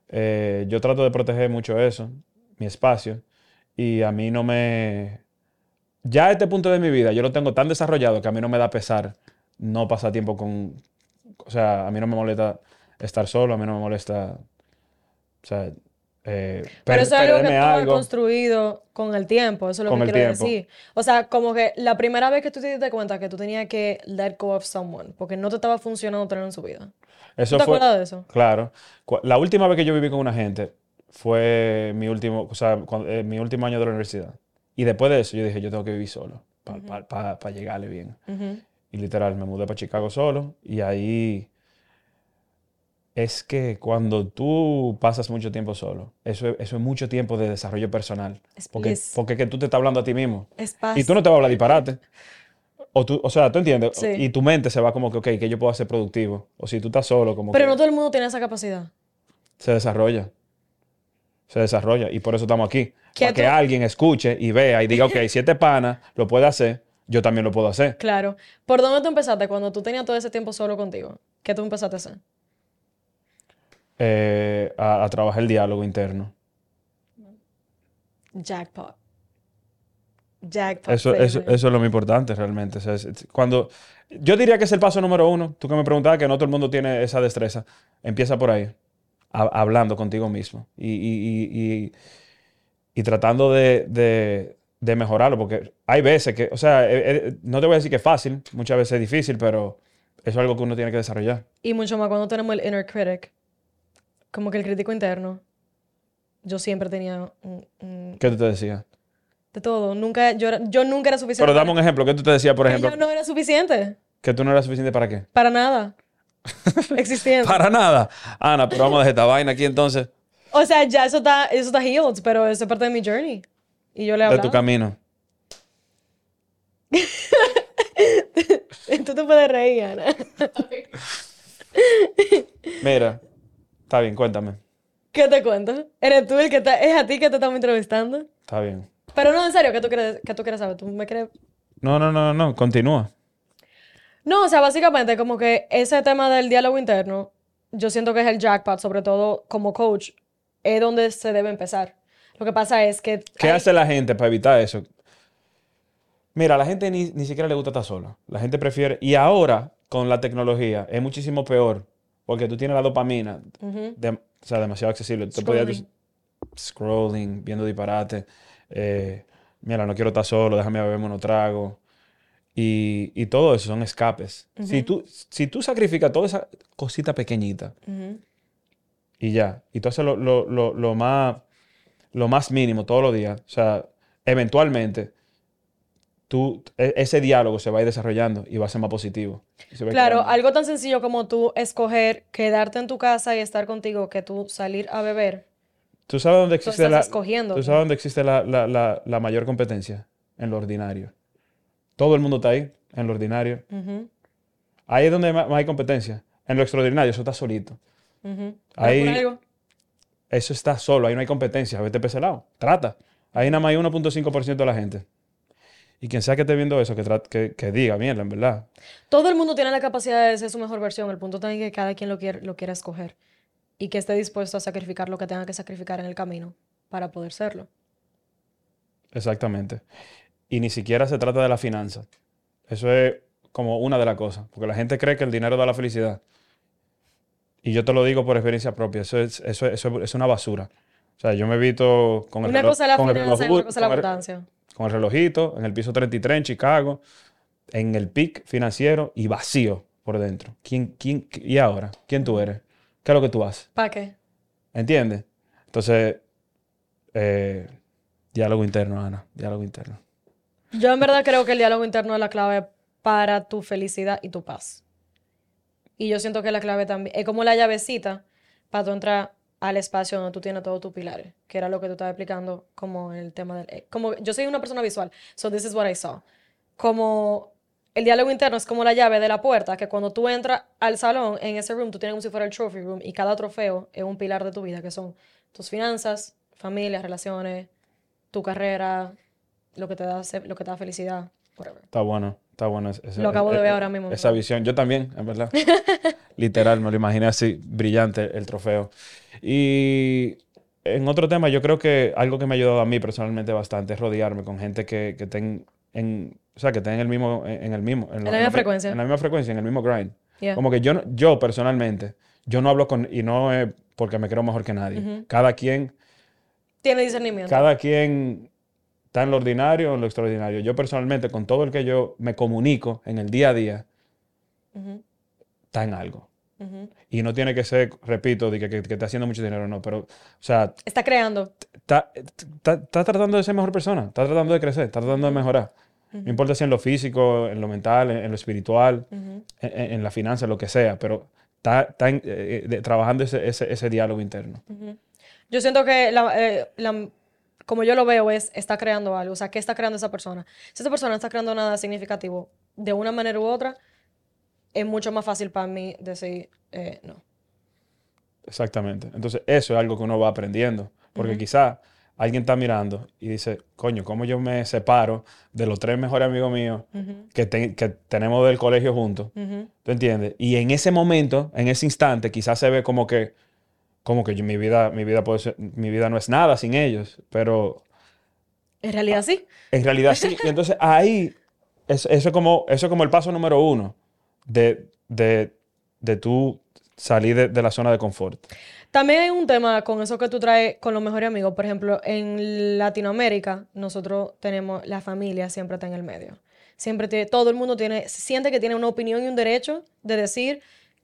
Eh, yo trato de proteger mucho eso, mi espacio, y a mí no me... Ya a este punto de mi vida yo lo tengo tan desarrollado que a mí no me da pesar no pasar tiempo con... O sea, a mí no me molesta estar solo, a mí no me molesta... O sea, eh, Pero per- eso es algo que tú has construido con el tiempo, eso es lo Con que quiero tiempo. decir. O sea, como que la primera vez que tú te diste cuenta que tú tenías que let go of someone, porque no te estaba funcionando tenerlo en su vida. Eso ¿Tú te fue, acuerdas de eso? Claro. La última vez que yo viví con una gente fue mi último, o sea, cuando- eh, mi último año de la universidad. Y después de eso yo dije, yo tengo que vivir solo para llegarle bien. Y literal, me mudé para Chicago solo y ahí es que cuando tú pasas mucho tiempo solo, eso, es- eso es mucho tiempo de desarrollo personal. Es Porque, porque que tú te estás hablando a ti mismo. Es paz. Y tú no te vas a hablar disparate. O, tú, o sea, tú entiendes. Sí. Y tu mente se va como que, ok, que yo puedo hacer productivo. O si tú estás solo, como Pero que no todo el mundo tiene esa capacidad. se desarrolla. se desarrolla. Y por eso estamos aquí. ¿Qué Para que alguien escuche y vea y diga, ok, si este pana lo puede hacer, yo también lo puedo hacer. Claro. ¿Por dónde tú empezaste cuando tú tenías todo ese tiempo solo contigo? ¿Qué tú empezaste a hacer? Eh, a, a trabajar el diálogo interno. Jackpot. Jackpot. Eso, eso, eso es lo más importante realmente. O sea, es- es- cuando, yo diría que es el paso número uno. Tú que me preguntabas que no todo el mundo tiene esa destreza. Empieza por ahí, ha- hablando contigo mismo y, y- y- y- y tratando de, de- de mejorarlo. Porque hay veces que, o sea, eh, eh, no te voy a decir que es fácil, muchas veces es difícil, pero eso es algo que uno tiene que desarrollar. Y mucho más cuando tenemos el inner critic. Como que el crítico interno. Yo siempre tenía un- un- ¿Qué tú te decías? de todo. Nunca, yo, era- yo nunca era suficiente. Pero dame un ejemplo. ¿Qué tú te decías, por que ejemplo? Yo no era suficiente. Que tú no eras suficiente para qué? Para nada. Existiendo. Para nada. Ana, pero vamos a dejar esta vaina aquí entonces. O sea, ya eso está, eso está healed, pero eso es parte de mi journey. Y yo le De hablaba. tu camino. Tú te puedes reír, Ana. Mira, está bien, cuéntame. ¿Qué te cuento? ¿Eres tú el que está, es a ti que te estamos entrevistando? Está bien. Pero no, en serio, ¿qué tú quieres, qué tú quieres saber? ¿Tú me quieres...? No, no, no, no, continúa. No, o sea, básicamente como que ese tema del diálogo interno, yo siento que es el jackpot, sobre todo como coach, es donde se debe empezar. Lo que pasa es que... ¿Qué hay- hace la gente para evitar eso? Mira, a la gente ni, ni siquiera le gusta estar sola. La gente prefiere. Y ahora, con la tecnología, es muchísimo peor. Porque tú tienes la dopamina, de- o sea, demasiado accesible. Tú podías- Scrolling. scrolling, viendo disparate. eh, mira, no quiero estar solo, déjame beberme unos tragos. Y, y todo eso son escapes. si, tú, si tú sacrificas toda esa cosita pequeñita y ya, y tú haces lo, lo- lo- lo más, lo más mínimo todos los días, o sea, eventualmente tú, e- ese diálogo se va a ir desarrollando y va a ser más positivo. Claro, algo tan sencillo como tú escoger quedarte en tu casa y estar contigo que tú salir a beber. ¿Tú sabes dónde existe la, escogiendo. ¿tú sabes dónde existe la, la- mayor competencia? En lo ordinario. Todo el mundo está ahí, en lo ordinario. Ahí es donde más hay competencia. En lo extraordinario, eso está solito. Ahí-. Eso está solo, ahí no hay competencia. Vete para ese lado. Trata. Ahí nada más hay 1.5% de la gente. Y quien sea que esté viendo eso, que, que, que diga, mierda, en verdad. Todo el mundo tiene la capacidad de ser su mejor versión. El punto está en que cada quien lo quiere, lo quiera escoger. Y que esté dispuesto a sacrificar lo que tenga que sacrificar en el camino para poder serlo. Exactamente. Y ni siquiera se trata de la finanza. Eso es como una de las cosas. Porque la gente cree que el dinero da la felicidad. Y yo te lo digo por experiencia propia. Eso es, eso es, eso es una basura. O sea, yo me he visto con el Una reloj- cosa es la con el finanza y otra cosa es la con el- abundancia. Con el relojito, en el piso 33 en Chicago, en el pic financiero y vacío por dentro. ¿Quién, quién, ¿Y ahora? ¿Quién tú eres? ¿Qué es lo que tú haces? ¿Para qué? ¿Entiendes? Entonces, eh, diálogo interno, Ana, diálogo interno. Yo en verdad creo que el diálogo interno es la clave para tu felicidad y tu paz. Y yo siento que la clave también es como la llavecita para tú entrar al espacio donde tú tienes todos tus pilares, que era lo que tú estabas explicando como el tema del... eh, Como, yo soy una persona visual, so this is what I saw. Como el diálogo interno es como la llave de la puerta, que cuando tú entras al salón, en ese room, tú tienes como si fuera el trophy room y cada trofeo es un pilar de tu vida, que son tus finanzas, familia, relaciones, tu carrera, lo que te da, lo que te da felicidad, whatever. Está bueno, está bueno. Lo acabo de ver ahora mismo, en Esa visión. Yo también, en verdad. Literal, me lo imaginé así, brillante el trofeo. Y en otro tema, yo creo que algo que me ha ayudado a mí personalmente bastante es rodearme con gente que, que estén en, o sea, que estén en el mismo, en, en el mismo, en, lo- la misma fre- frecuencia. En la misma frecuencia, en el mismo grind. Yeah. Como que yo, yo personalmente, yo no hablo con, y no es porque me creo mejor que nadie. Ujú. Cada quien, Tiene discernimiento. cada quien está en lo ordinario o en lo extraordinario. Yo personalmente, con todo el que yo me comunico en el día a día, está en algo. ujú. Y no tiene que ser, repito, de que, que, que está haciendo mucho dinero, no, pero, o sea, Está creando. está, está, está tratando de ser mejor persona, está tratando de crecer, está tratando de mejorar. No importa si en lo físico, en lo mental, en, en lo espiritual, en, en- en la finanza, lo que sea, pero está, eh, de- trabajando ese, ese, ese diálogo interno. Yo siento que la, eh, la- como yo lo veo es, está creando algo. O sea, ¿qué está creando esa persona? Si esa persona no está creando nada significativo de una manera u otra, es mucho más fácil para mí decir eh, no. Exactamente. Entonces, eso es algo que uno va aprendiendo. Porque quizá alguien está mirando y dice, coño, ¿cómo yo me separo de los tres mejores amigos míos que, te- que tenemos del colegio juntos? ¿Tú entiendes? Y en ese momento, en ese instante, quizás se ve como que, como que yo- mi vida, mi vida puede ser- mi vida no es nada sin ellos, pero En realidad sí. en realidad sí. Y entonces ahí, es- eso, es como, eso es como el paso número uno de, de, de tú salir de, de la zona de confort. También hay un tema con eso que tú traes con los mejores amigos. Por ejemplo, en Latinoamérica, nosotros tenemos la familia siempre está en el medio. Siempre todo el mundo tiene, siente que tiene una opinión y un derecho de decir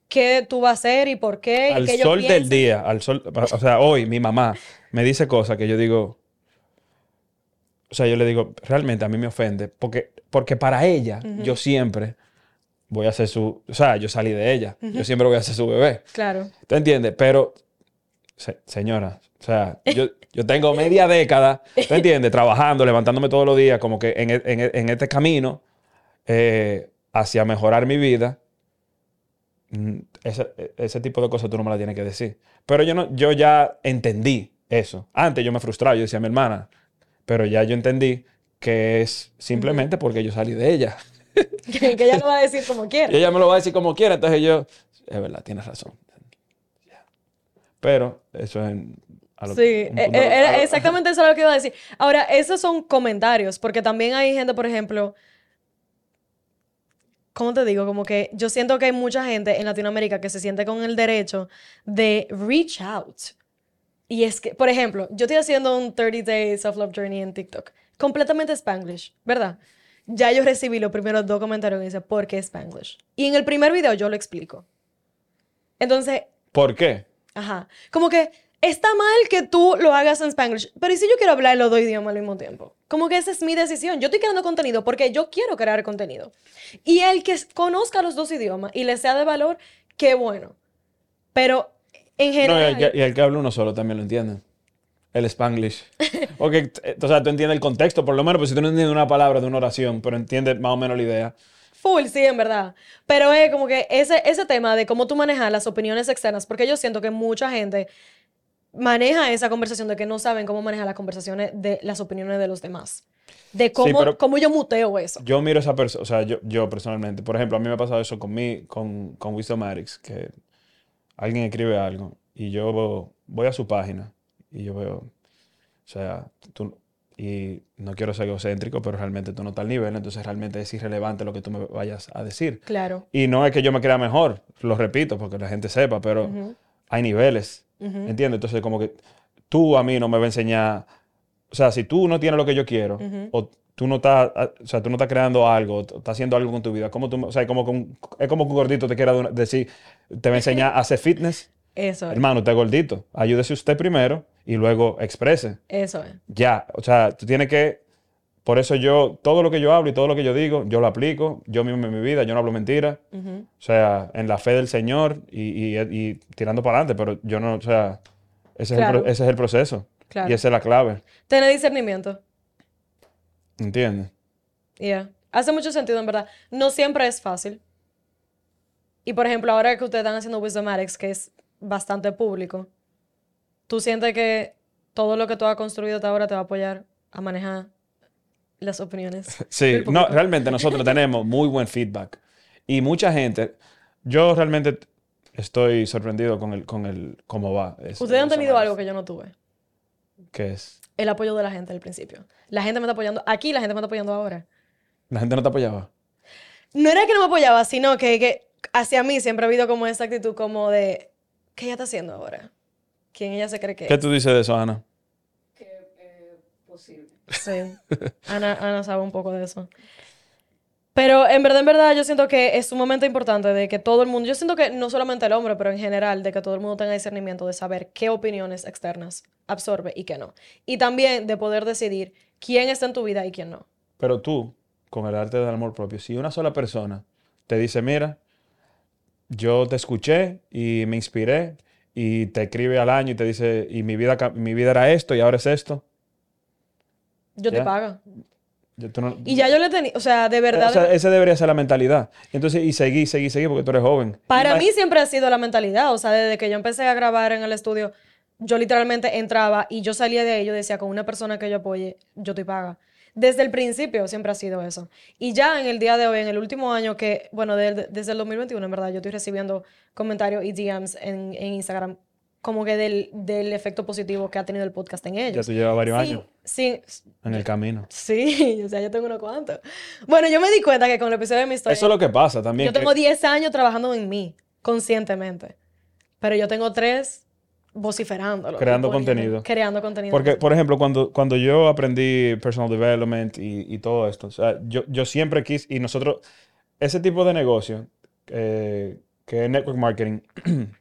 qué tú vas a hacer y por qué. al sol del día, al sol, o sea, hoy mi mamá me dice cosas que yo digo, o sea, yo le digo, realmente a mí me ofende, porque, porque para ella yo siempre voy a ser su, o sea, yo salí de ella, yo siempre voy a ser su bebé, Claro. ¿tú entiendes? Pero, se- señora, o sea, yo, yo tengo media década, ¿tú entiendes? Trabajando, levantándome todos los días, como que en, en en este camino eh, hacia mejorar mi vida. Mm, Ese, e- ese tipo de cosas tú no me las tienes que decir. Pero yo, no, yo ya entendí eso. Antes yo me frustraba, yo decía a mi hermana, pero ya yo entendí que es simplemente porque yo salí de ella. que, que ella lo va a decir como Y quiera. ella me lo va a decir como quiera, entonces yo, es verdad, tienes razón. Pero eso es... en- Sí, eh, eh, era exactamente eso es lo que iba a decir. Ahora, esos son comentarios, porque también hay gente, por ejemplo, ¿cómo te digo? Como que yo siento que hay mucha gente en Latinoamérica que se siente con el derecho de reach out. Y es que, por ejemplo, yo estoy haciendo un 30 Day Self-Love Journey en TikTok, completamente Spanglish, ¿verdad? Ya yo recibí los primeros dos comentarios que dicen, ¿por qué Spanglish? Y en el primer video yo lo explico. Entonces, ¿Por qué? Ajá. Como que está mal que tú lo hagas en Spanglish, pero ¿y si yo quiero hablar los dos idiomas al mismo tiempo? Como que esa es mi decisión. Yo estoy creando contenido porque yo quiero crear contenido. Y el que conozca los dos idiomas y le sea de valor, qué bueno. Pero en No, general... que- y el que habla uno solo también lo entiende. El Spanglish. Porque, eh, o sea, tú entiendes el contexto, por lo menos, pues si tú no entiendes una palabra de una oración, pero entiendes más o menos la idea. Full, sí, en verdad. Pero es como que ese, ese tema de cómo tú manejas las opiniones externas, porque yo siento que mucha gente maneja esa conversación de que no saben cómo manejar las conversaciones de las opiniones de los demás. De cómo, pero- cómo yo muteo eso. Yo miro a esa persona, o sea, yo, yo personalmente, por ejemplo, a mí me ha pasado eso con mí, con, con Wisdomatics, que alguien escribe algo y yo voy a su página y yo veo, o sea, tú, y no quiero ser egocéntrico, pero realmente tú no estás al nivel, entonces realmente es irrelevante lo que tú me vayas a decir. Claro. Y no es que yo me crea mejor, lo repito, porque la gente sepa, pero hay niveles, ¿entiendes? Entonces, como que tú a mí no me va a enseñar, o sea, si tú no tienes lo que yo quiero, o tú no estás, o sea, tú no estás creando algo, o estás haciendo algo con tu vida, ¿cómo tú, o sea, como un- es como que un gordito te quiera decir, te va a enseñar a hacer fitness. Eso es. Hermano, usted es gordito, ayúdese usted primero y luego exprese. Eso es. Ya, o sea, tú tienes que, por eso yo, todo lo que yo hablo y todo lo que yo digo, yo lo aplico, yo mismo en mi vida, yo no hablo mentira, o sea, en la fe del Señor y, y- y tirando para adelante, pero yo no, o sea, ese, es, el, Claro. pro- ese es el proceso Claro. y esa es la clave, Tener discernimiento. ¿entiendes? Yeah. Hace mucho sentido, en verdad. No siempre es fácil. Y por ejemplo, ahora que ustedes están haciendo Wisdomatics, que es bastante público, ¿tú sientes que todo lo que tú has construido hasta ahora te va a apoyar a manejar las opiniones? Sí, no, realmente nosotros tenemos muy buen feedback y mucha gente, yo realmente estoy sorprendido con el, con el, cómo va. eso, Ustedes han tenido algo que yo no tuve. ¿Qué es? El apoyo de la gente al principio. La gente me está apoyando. Aquí la gente me está apoyando ahora. La gente no te apoyaba. No era que no me apoyaba, sino que, que hacia mí siempre ha habido como esa actitud como de, ¿qué ella está haciendo ahora? ¿Quién ella se cree que ¿Qué es? tú dices de eso, Ana? Sí. Ana, Ana sabe un poco de eso. Pero en verdad, en verdad, yo siento que es sumamente importante de que todo el mundo, yo siento que no solamente el hombre, pero en general, de que todo el mundo tenga discernimiento de saber qué opiniones externas absorbe y qué no. Y también de poder decidir quién está en tu vida y quién no. Pero tú, con el arte del amor propio, si una sola persona te dice, mira, yo te escuché y me inspiré y te escribe al año y te dice, y mi vida, mi vida era esto y ahora es esto. Yo te Ya. pago. yo- tú no- Y ya yo le tenía, o sea, de verdad. O sea, esa debería ser la mentalidad. Entonces, y seguí, seguí, seguí, porque tú eres joven. Para mí siempre ha sido la mentalidad, o sea, desde que yo empecé a grabar en el estudio, yo literalmente entraba y yo salía de ahí, yo decía, con una persona que yo apoye, yo estoy paga. Desde el principio siempre ha sido eso. Y ya en el día de hoy, en el último año que, bueno, de- desde el 2021, en verdad, yo estoy recibiendo comentarios y DMs en, en Instagram como que del, del efecto positivo que ha tenido el podcast en ellos. Ya tú llevas varios Sí, años Sí, en el camino. sí, o sea, yo tengo unos cuantos. Bueno, yo me di cuenta que con el episodio de mi historia, Eso es lo que pasa también. yo que- tengo 10 años trabajando en mí, conscientemente. Pero yo tengo 3 vociferándolo. Creando poniendo- contenido. Creando contenido. Porque, por ejemplo, cuando, cuando yo aprendí personal development y, y todo esto, o sea, yo, yo siempre quise, y nosotros, ese tipo de negocio, eh, que es network marketing,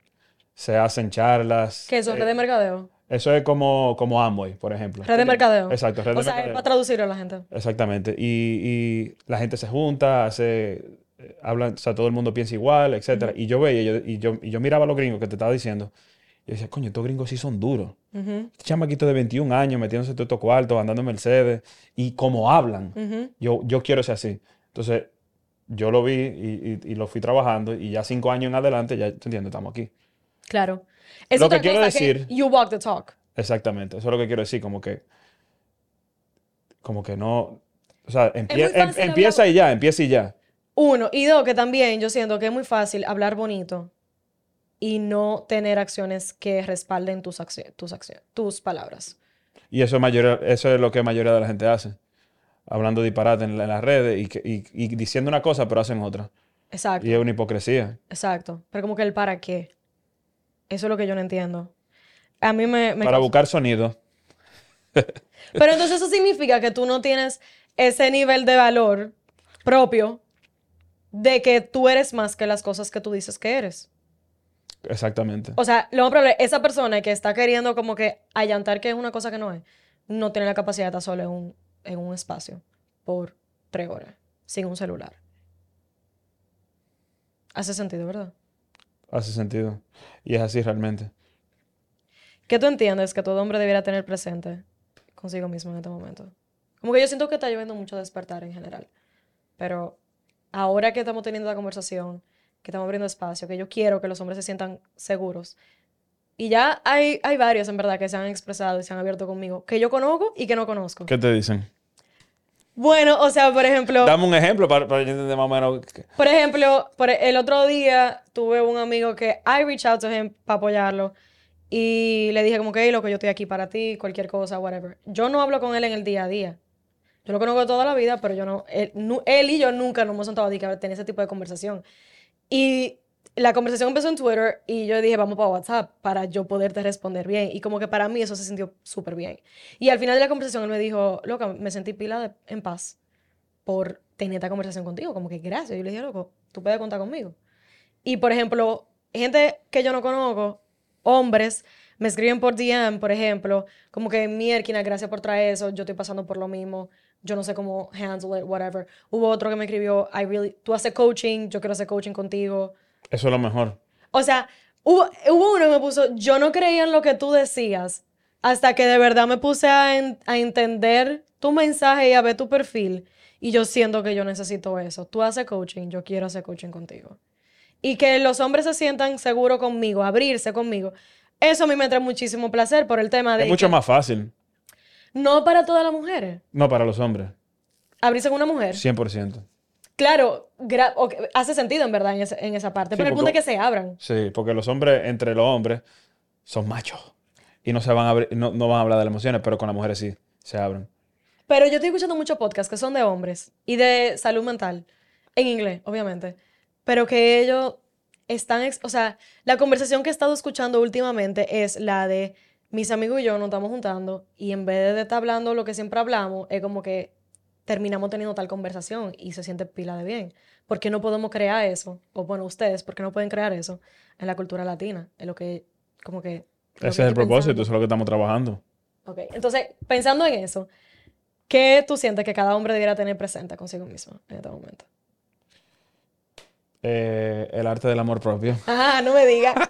se hacen charlas. ¿Qué es eso? eh, ¿Red de mercadeo? Eso es como, como Amway, por ejemplo. Red de mercadeo. Exacto, red de o sea, es mercadeo. para traducirlo a la gente. Exactamente. Y, y la gente se junta, hace, eh, hablan, o sea, todo el mundo piensa igual, etcétera. Y yo veía, y yo, y, yo, y yo miraba a los gringos que te estaba diciendo, y yo decía, coño, estos gringos sí son duros. Ujú, Este chamaquito de 21 años metiéndose en todos estos cuartos, andando en Mercedes, y como hablan, ujú. yo, yo quiero ser así. Entonces, yo lo vi y, y- y lo fui trabajando, y ya cinco años en adelante, ya, ¿te entiendes? Estamos aquí. Claro. Es Lo otra que quiero cosa decir- you walk the talk. Exactamente, eso es lo que quiero decir, como que, como que no, o sea, empie- em- empieza hablar- y ya, empieza y ya. Uno. Y dos, que también yo siento que es muy fácil hablar bonito y no tener acciones que respalden tus, acci- tus, acci- tus palabras. Y eso es, mayoría- eso es lo que la mayoría de la gente hace, hablando disparate en, la- en las redes y, que- y- y diciendo una cosa pero hacen otra. Exacto. Y es una hipocresía. Exacto. Pero como que el para qué. Eso es lo que yo no entiendo. A mí me... me Para causa- buscar sonido. Pero entonces eso significa que tú no tienes ese nivel de valor propio de que tú eres más que las cosas que tú dices que eres. Exactamente. O sea, lo más probable, esa persona que está queriendo como que allantar que es una cosa que no es, no tiene la capacidad de estar solo en un, en un espacio por tres horas, sin un celular. Hace sentido, ¿verdad? Hace sentido. Y es así realmente. ¿Qué tú entiendes que todo hombre debiera tener presente consigo mismo en este momento? Como que yo siento que está lloviendo mucho despertar en general. Pero ahora que estamos teniendo la conversación, que estamos abriendo espacio, que yo quiero que los hombres se sientan seguros. Y ya hay, hay varios, en verdad, que se han expresado y se han abierto conmigo, que yo conozco y que no conozco. ¿Qué te dicen? Bueno, o sea, por ejemplo... Dame un ejemplo para, para yo entender más o menos. Por ejemplo, por e, el otro día tuve un amigo que I reached out to him para apoyarlo y le dije como que, "Hey, loco, yo estoy aquí para ti, cualquier cosa, whatever. Yo no hablo con él en el día a día. Yo lo conozco toda la vida, pero yo no, él, él y yo nunca nos hemos sentado a que tener ese tipo de conversación. Y la conversación empezó en Twitter y yo dije, vamos para WhatsApp para yo poderte responder bien. Y como que para mí eso se sintió súper bien. Y al final de la conversación él me dijo, loca, me sentí pila de- en paz por tener esta conversación contigo. Como que gracias. Yo le dije, loco, tú puedes contar conmigo. Y por ejemplo, gente que yo no conozco, hombres, me escriben por DM, por ejemplo, como que mierda, gracias por traer eso, yo estoy pasando por lo mismo, yo no sé cómo handle it, whatever. Hubo otro que me escribió, I really, tú haces coaching, yo quiero hacer coaching contigo. Eso es lo mejor. O sea, hubo, hubo uno que me puso, yo no creía en lo que tú decías, hasta que de verdad me puse a, en- a entender tu mensaje y a ver tu perfil. Y yo siento que yo necesito eso. Tú haces coaching, yo quiero hacer coaching contigo. Y que los hombres se sientan seguros conmigo, abrirse conmigo. Eso a mí me trae muchísimo placer por el tema de... Es mucho que más fácil. No para todas las mujeres. No para los hombres. Abrirse con una mujer. 100%. Claro, hace sentido en verdad en, esa parte. Sí, pero el punto es que se abran. Sí, porque los hombres, entre los hombres, son machos. Y no se van a no, no van a hablar de las emociones, pero con las mujeres sí, se abren. Pero yo estoy escuchando muchos podcasts que son de hombres y de salud mental, en inglés, obviamente, pero que ellos están, o sea, la conversación que he estado escuchando últimamente es la de mis amigos y yo nos estamos juntando y en vez de estar hablando lo que siempre hablamos, es como que terminamos teniendo tal conversación y se siente pila de bien. ¿Por qué no podemos crear eso? O bueno, ustedes, ¿por qué no pueden crear eso en la cultura latina? En lo que, como que... Ese es el propósito, pensando. eso es lo que estamos trabajando. Ok, entonces, pensando en eso, ¿qué tú sientes que cada hombre debiera tener presente consigo mismo en este momento? Eh, el arte del amor propio. Ah, no me digas.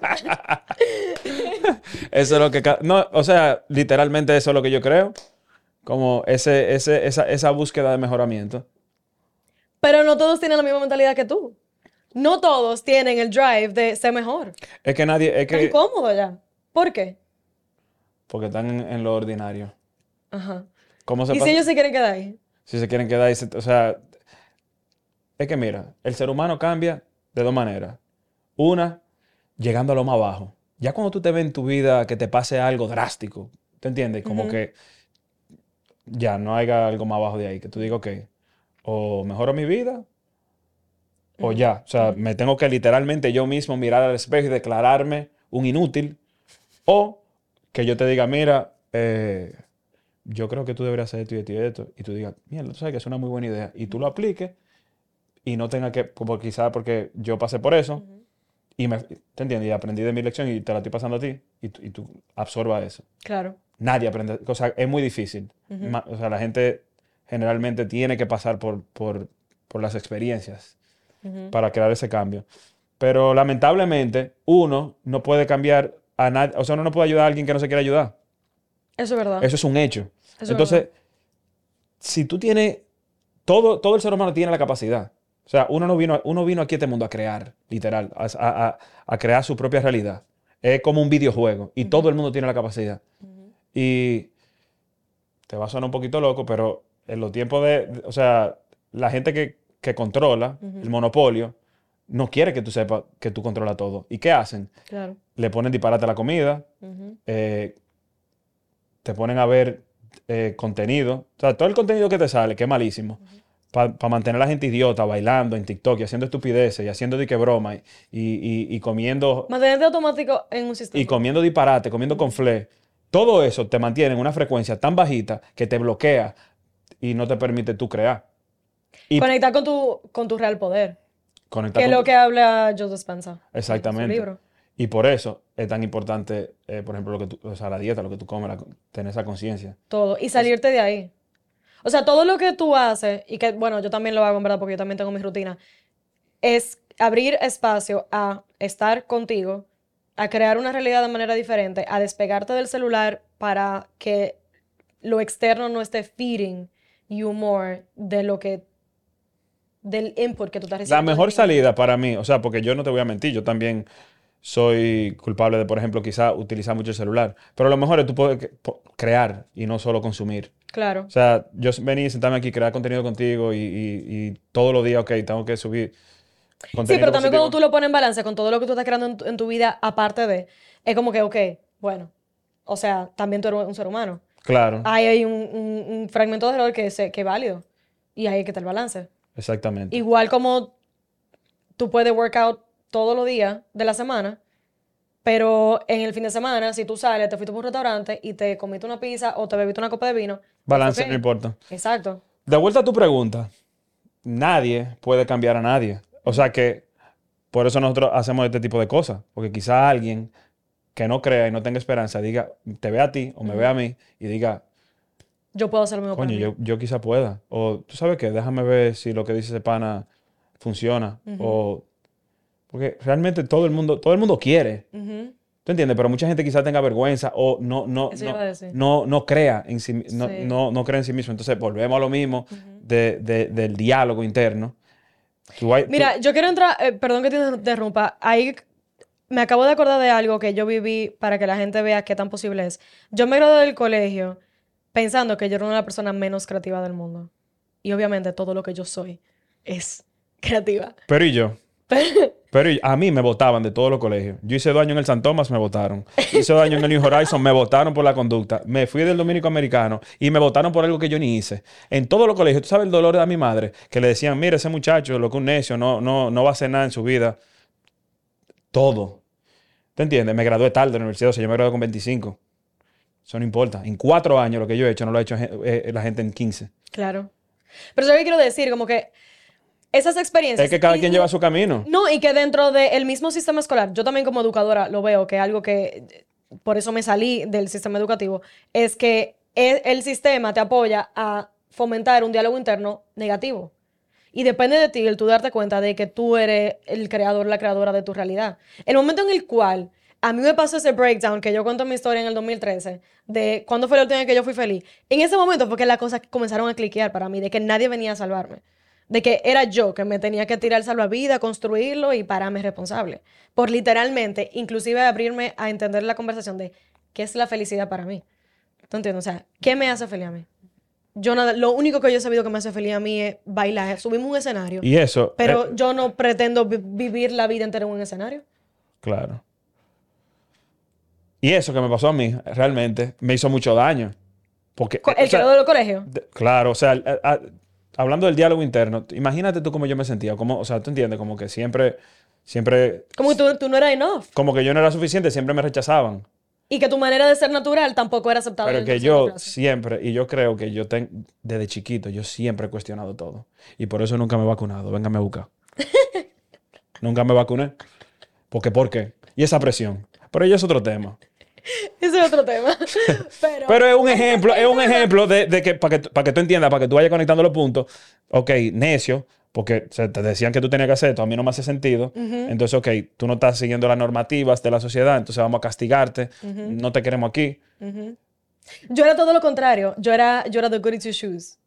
Eso es lo que... No, o sea, literalmente eso es lo que yo creo. Como ese, ese, esa, esa búsqueda de mejoramiento. Pero no todos tienen la misma mentalidad que tú. No todos tienen el drive de ser mejor. Es que nadie... Es que... incómodo ya. ¿Por qué? porque están en, en lo ordinario. Ajá. ¿Cómo se ¿Y si ellos se quieren quedar ahí? Si se quieren quedar ahí, o sea, es que mira, el ser humano cambia de dos maneras. Una, llegando a lo más bajo. Ya cuando tú te ves en tu vida que te pase algo drástico, ¿te entiendes? Como que ya no haya algo más bajo de ahí, que tú digas, ok, o mejoro mi vida, o ya. O sea, me tengo que literalmente yo mismo mirar al espejo y declararme un inútil, o que yo te diga, mira, eh, yo creo que tú deberías hacer esto y esto y esto, y tú digas, mierda, tú sabes que es una muy buena idea, y tú lo apliques, y no tenga que, como quizá porque yo pasé por eso, y me, ¿te entiendes? Y aprendí de mi lección y te la estoy pasando a ti, y, y tú absorba eso. Claro. Nadie aprende, o sea, es muy difícil. Ma- o sea, la gente generalmente tiene que pasar por, por, por las experiencias para crear ese cambio. Pero lamentablemente, uno no puede cambiar a nadie, o sea, uno no puede ayudar a alguien que no se quiere ayudar. Eso es verdad. Eso es un hecho. Eso Entonces, verdad. si tú tienes, todo, todo el ser humano tiene la capacidad. O sea, uno no vino, uno vino aquí a este mundo a crear, literal, a, a- a- a crear su propia realidad. Es como un videojuego y todo el mundo tiene la capacidad. Y te va a sonar un poquito loco, pero en los tiempos de, de- o sea, la gente que, que controla el monopolio no quiere que tú sepas que tú controlas todo. ¿Y qué hacen? Claro. Le ponen disparate a la comida, eh, te ponen a ver eh, contenido, o sea, todo el contenido que te sale, que es malísimo, para mantener a la gente idiota bailando en TikTok y haciendo estupideces y haciendo dique broma y, y, y comiendo Mantenerte automático en un sistema. y comiendo disparate, comiendo conflé, todo eso te mantiene en una frecuencia tan bajita que te bloquea y no te permite tú crear. Y Conectar con tu, con tu real poder. conectar Que es lo que habla Joe Dispenza. Exactamente. En su libro. Y por eso es tan importante, eh, por ejemplo, lo que tú, o sea, la dieta, lo que tú comes, la- tener esa conciencia. Todo. Y salirte de ahí. O sea, todo lo que tú haces, y que, bueno, yo también lo hago en verdad porque yo también tengo mi rutina, es abrir espacio a estar contigo, a crear una realidad de manera diferente, a despegarte del celular para que lo externo no esté feeding you more de lo que del input que tú estás La recibiendo. mejor de ti. salida para mí, o sea, porque yo no te voy a mentir, yo también soy culpable de, por ejemplo, quizá utilizar mucho el celular. Pero lo mejor es tú poder crear y no solo consumir. Claro. O sea, yo venir y sentarme aquí, crear contenido contigo y, y- y todos los días, ok, tengo que subir Sí, pero también positivo. cuando tú lo pones en balance con todo lo que tú estás creando en tu, en tu vida, aparte de, es como que, ok, bueno, o sea, también tú eres un ser humano. Claro, Ahí hay un, un- un fragmento de error que es, que es válido. Y ahí hay que estar balance. exactamente. Igual como tú puedes workout todos los días de la semana, pero en el fin de semana, si tú sales, te fuiste por un restaurante y te comiste una pizza o te bebiste una copa de vino. Balance no importa. Exacto. De vuelta a tu pregunta, nadie puede cambiar a nadie. O sea que por eso nosotros hacemos este tipo de cosas. Porque quizá alguien que no crea y no tenga esperanza diga, te ve a ti o me ve a mí y diga, Yo puedo hacer lo mismo para coño, mí. yo, yo quizá pueda. O tú sabes qué, déjame ver si lo que dice ese pana funciona. O porque realmente todo el mundo, todo el mundo quiere. ¿Tú entiendes? Pero mucha gente quizá tenga vergüenza o no, no, no, no, no crea en sí, no, Sí. no, no cree en sí mismo. Entonces volvemos a lo mismo de- de- del diálogo interno. Tú hay- tú- Mira, yo quiero entrar, eh, perdón que te interrumpa, ahí me acabo de acordar de algo que yo viví para que la gente vea qué tan posible es. Yo me gradué del colegio pensando que yo era una de las personas menos creativas del mundo. Y obviamente todo lo que yo soy es creativa. pero y yo. Pero y- a mí me votaban de todos los colegios. Yo hice daño en el San Tomás, me votaron. Hice daño en el New Horizon, me votaron por la conducta. Me fui del Dominico Americano y me votaron por algo que yo ni hice. En todos los colegios, tú sabes el dolor de mi madre, que le decían, mira, ese muchacho, lo que un necio, no, no, no va a hacer nada en su vida. Todo. ¿Te entiendes? Me gradué tarde de la universidad, o sea, yo me gradué con 25. Eso no importa. En cuatro años lo que yo he hecho no lo ha hecho gen- eh, la gente en 15. Claro. Pero eso que quiero decir, como que esas experiencias... Es que cada y- quien lleva su camino. No, y que dentro del mismo sistema escolar, yo también como educadora lo veo, que algo que, por eso me salí del sistema educativo, es que e- el sistema te apoya a fomentar un diálogo interno negativo. Y depende de ti el tú darte cuenta de que tú eres el creador, la creadora de tu realidad. El momento en el cual a mí me pasó ese breakdown que yo cuento en mi historia en el 2013, de cuándo fue la última vez que yo fui feliz, en ese momento fue que las cosas comenzaron a cliquear para mí, de que nadie venía a salvarme. De que era yo que me tenía que tirar salvavidas, construirlo y pararme responsable. Por literalmente, inclusive abrirme a entender la conversación de ¿qué es la felicidad para mí? ¿Tú entiendes? O sea, ¿qué me hace feliz a mí? Yo nada, lo único que yo he sabido que me hace feliz a mí es bailar, subirme un escenario. Y eso. pero eh, yo no pretendo vi- vivir la vida entera en un escenario. Claro. Y eso que me pasó a mí, realmente, me hizo mucho daño. Porque. El sea, que lo de los colegios. de- claro, o sea, a- a- hablando del diálogo interno, imagínate tú cómo yo me sentía. Como, o sea, tú entiendes, como que siempre. Siempre. Como que tú, tú no eras enough. Como que yo no era suficiente, siempre me rechazaban. Y que tu manera de ser natural tampoco era aceptada. Pero que yo siempre, y yo creo que yo tengo, desde chiquito, yo siempre he cuestionado todo. Y por eso nunca me he vacunado. Véngame a buscar. nunca me vacuné. Porque, ¿por qué? Y esa presión. Pero ella es otro tema. Ese es otro tema. Pero, Pero es un ejemplo, es un ejemplo de, de que, para que, para que tú entiendas, para que tú vayas conectando los puntos. Ok, necio, porque o sea, te decían que tú tenías que hacer esto, a mí no me hace sentido. Entonces, ok, tú no estás siguiendo las normativas de la sociedad, entonces vamos a castigarte, no te queremos aquí. yo era todo lo contrario. Yo era, yo era the goody two shoes.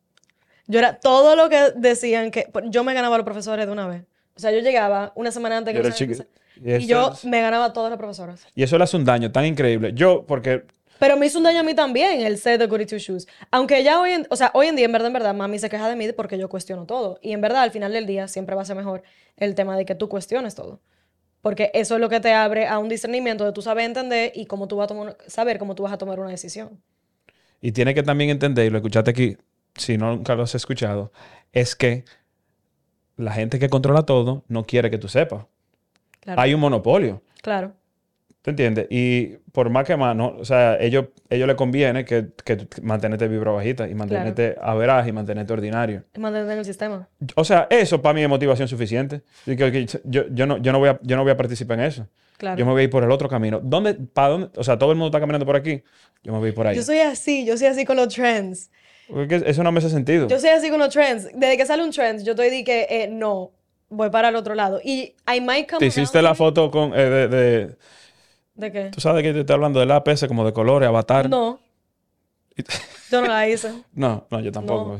Yo era todo lo que decían que... Yo me ganaba a los profesores de una vez. O sea, yo llegaba una semana antes que Yo era y yo es- me ganaba a todos los profesores. Y eso le hace un daño tan increíble. Yo, porque Pero me hizo un daño a mí también el ser de Goody Two Shoes. Aunque ya hoy en, o sea, hoy en día, en verdad, en verdad, mami se queja de mí porque yo cuestiono todo. Y en verdad, al final del día, siempre va a ser mejor el tema de que tú cuestiones todo. Porque eso es lo que te abre a un discernimiento de tú saber entender y cómo tú vas a tomar, saber cómo tú vas a tomar una decisión. Y tiene que también entender, y lo escuchaste aquí, si no nunca lo has escuchado, es que la gente que controla todo no quiere que tú sepas. Claro. Hay un monopolio. Claro. ¿Tú entiendes? Y por más que más, ¿no? O sea, ellos, ellos les conviene que, que mantenerte vibra bajita y mantenerte a veraz y mantenerte ordinario. Es mantener en el sistema. O sea, eso para mí es motivación suficiente. Y que yo, yo, no, yo, no voy a, yo no voy a participar en eso. Claro. Yo me voy a ir por el otro camino. ¿Dónde, para dónde? O sea, todo el mundo está caminando por aquí. Yo me voy a ir por ahí. Yo soy así, yo soy así con los trends. Porque eso no me hace sentido. Yo soy así con los trends. Desde que sale un trend, yo estoy de que eh, no, voy para el otro lado. Y I might come Te hiciste la foto con, eh, de, de- ¿De qué? Tú sabes que te estoy hablando del APS como de colores, avatar. No, yo no la hice. No, no, yo tampoco. No.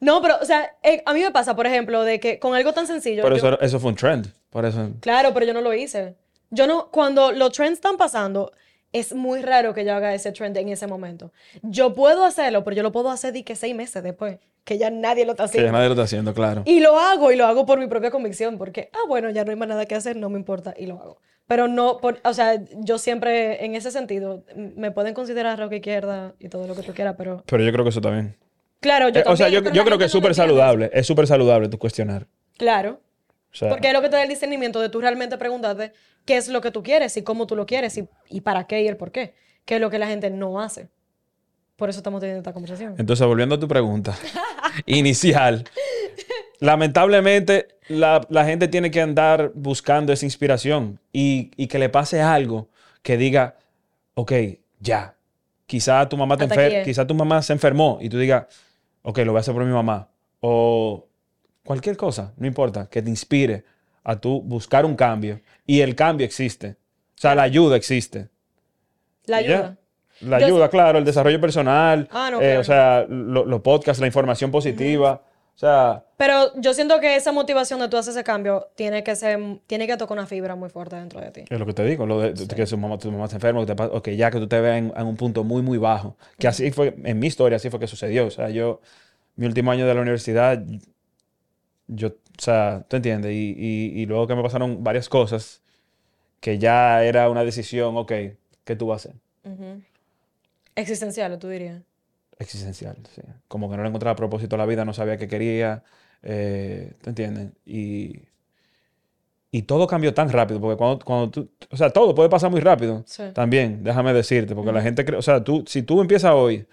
No, pero, o sea, eh, a mí me pasa, por ejemplo, de que con algo tan sencillo. Pero yo- eso, eso fue un trend. Por eso. Claro, pero yo no lo hice. Yo no, cuando los trends están pasando, es muy raro que yo haga ese trend en ese momento. Yo puedo hacerlo, pero yo lo puedo hacer de que seis meses después, que ya nadie lo está Que haciendo. ya nadie lo está haciendo, claro. Y lo hago, y lo hago por mi propia convicción, porque, ah, bueno, ya no hay más nada que hacer, no me importa, y lo hago. Pero no, por, o sea, yo siempre, en ese sentido, me pueden considerar rock izquierda y todo lo que tú quieras, pero, Pero yo creo que eso también. claro, yo Eh, o sea, también, yo, creo que es súper saludable. Es súper saludable tu cuestionar. Claro. O sea, Porque es lo que te da el discernimiento de tú realmente preguntarte qué es lo que tú quieres y cómo tú lo quieres y, y para qué y el por qué. Que es lo que la gente no hace. Por eso estamos teniendo esta conversación. Entonces, volviendo a tu pregunta inicial. Lamentablemente, la, la gente tiene que andar buscando esa inspiración y, y que le pase algo que diga, ok, ya. Quizá tu mamá te enfer- quizá tu mamá se enfermó y tú digas, ok, lo voy a hacer por mi mamá. O cualquier cosa, no importa, que te inspire a tú buscar un cambio. Y el cambio existe. O sea, la ayuda existe. La ya. ayuda. La Yo- ayuda, claro, el desarrollo personal, Ah, no, eh, claro. o sea, lo- los podcasts, la información positiva. O sea, Pero yo siento que esa motivación de tú hacer ese cambio tiene que ser, tiene que tocar una fibra muy fuerte dentro de ti. es lo que te digo, lo de, que su mamá, tu mamá está enferma, que te pa- o que ya que tú te veas en, en un punto muy, muy bajo. Que así fue, en mi historia, así fue que sucedió. O sea, yo, mi último año de la universidad, yo, o sea, tú entiendes, y, y- y luego que me pasaron varias cosas, que ya era una decisión, ok, ¿qué tú vas a hacer? Ujú. Existencial, tú dirías. existencial. sí. Como que no le encontraba propósito a la vida, no sabía qué quería. eh, ¿Te entiendes? Y, y todo cambió tan rápido, porque cuando, cuando tú, o sea, todo puede pasar muy rápido. Sí. También, déjame decirte, porque la gente cree, o sea, tú, si tú empiezas hoy,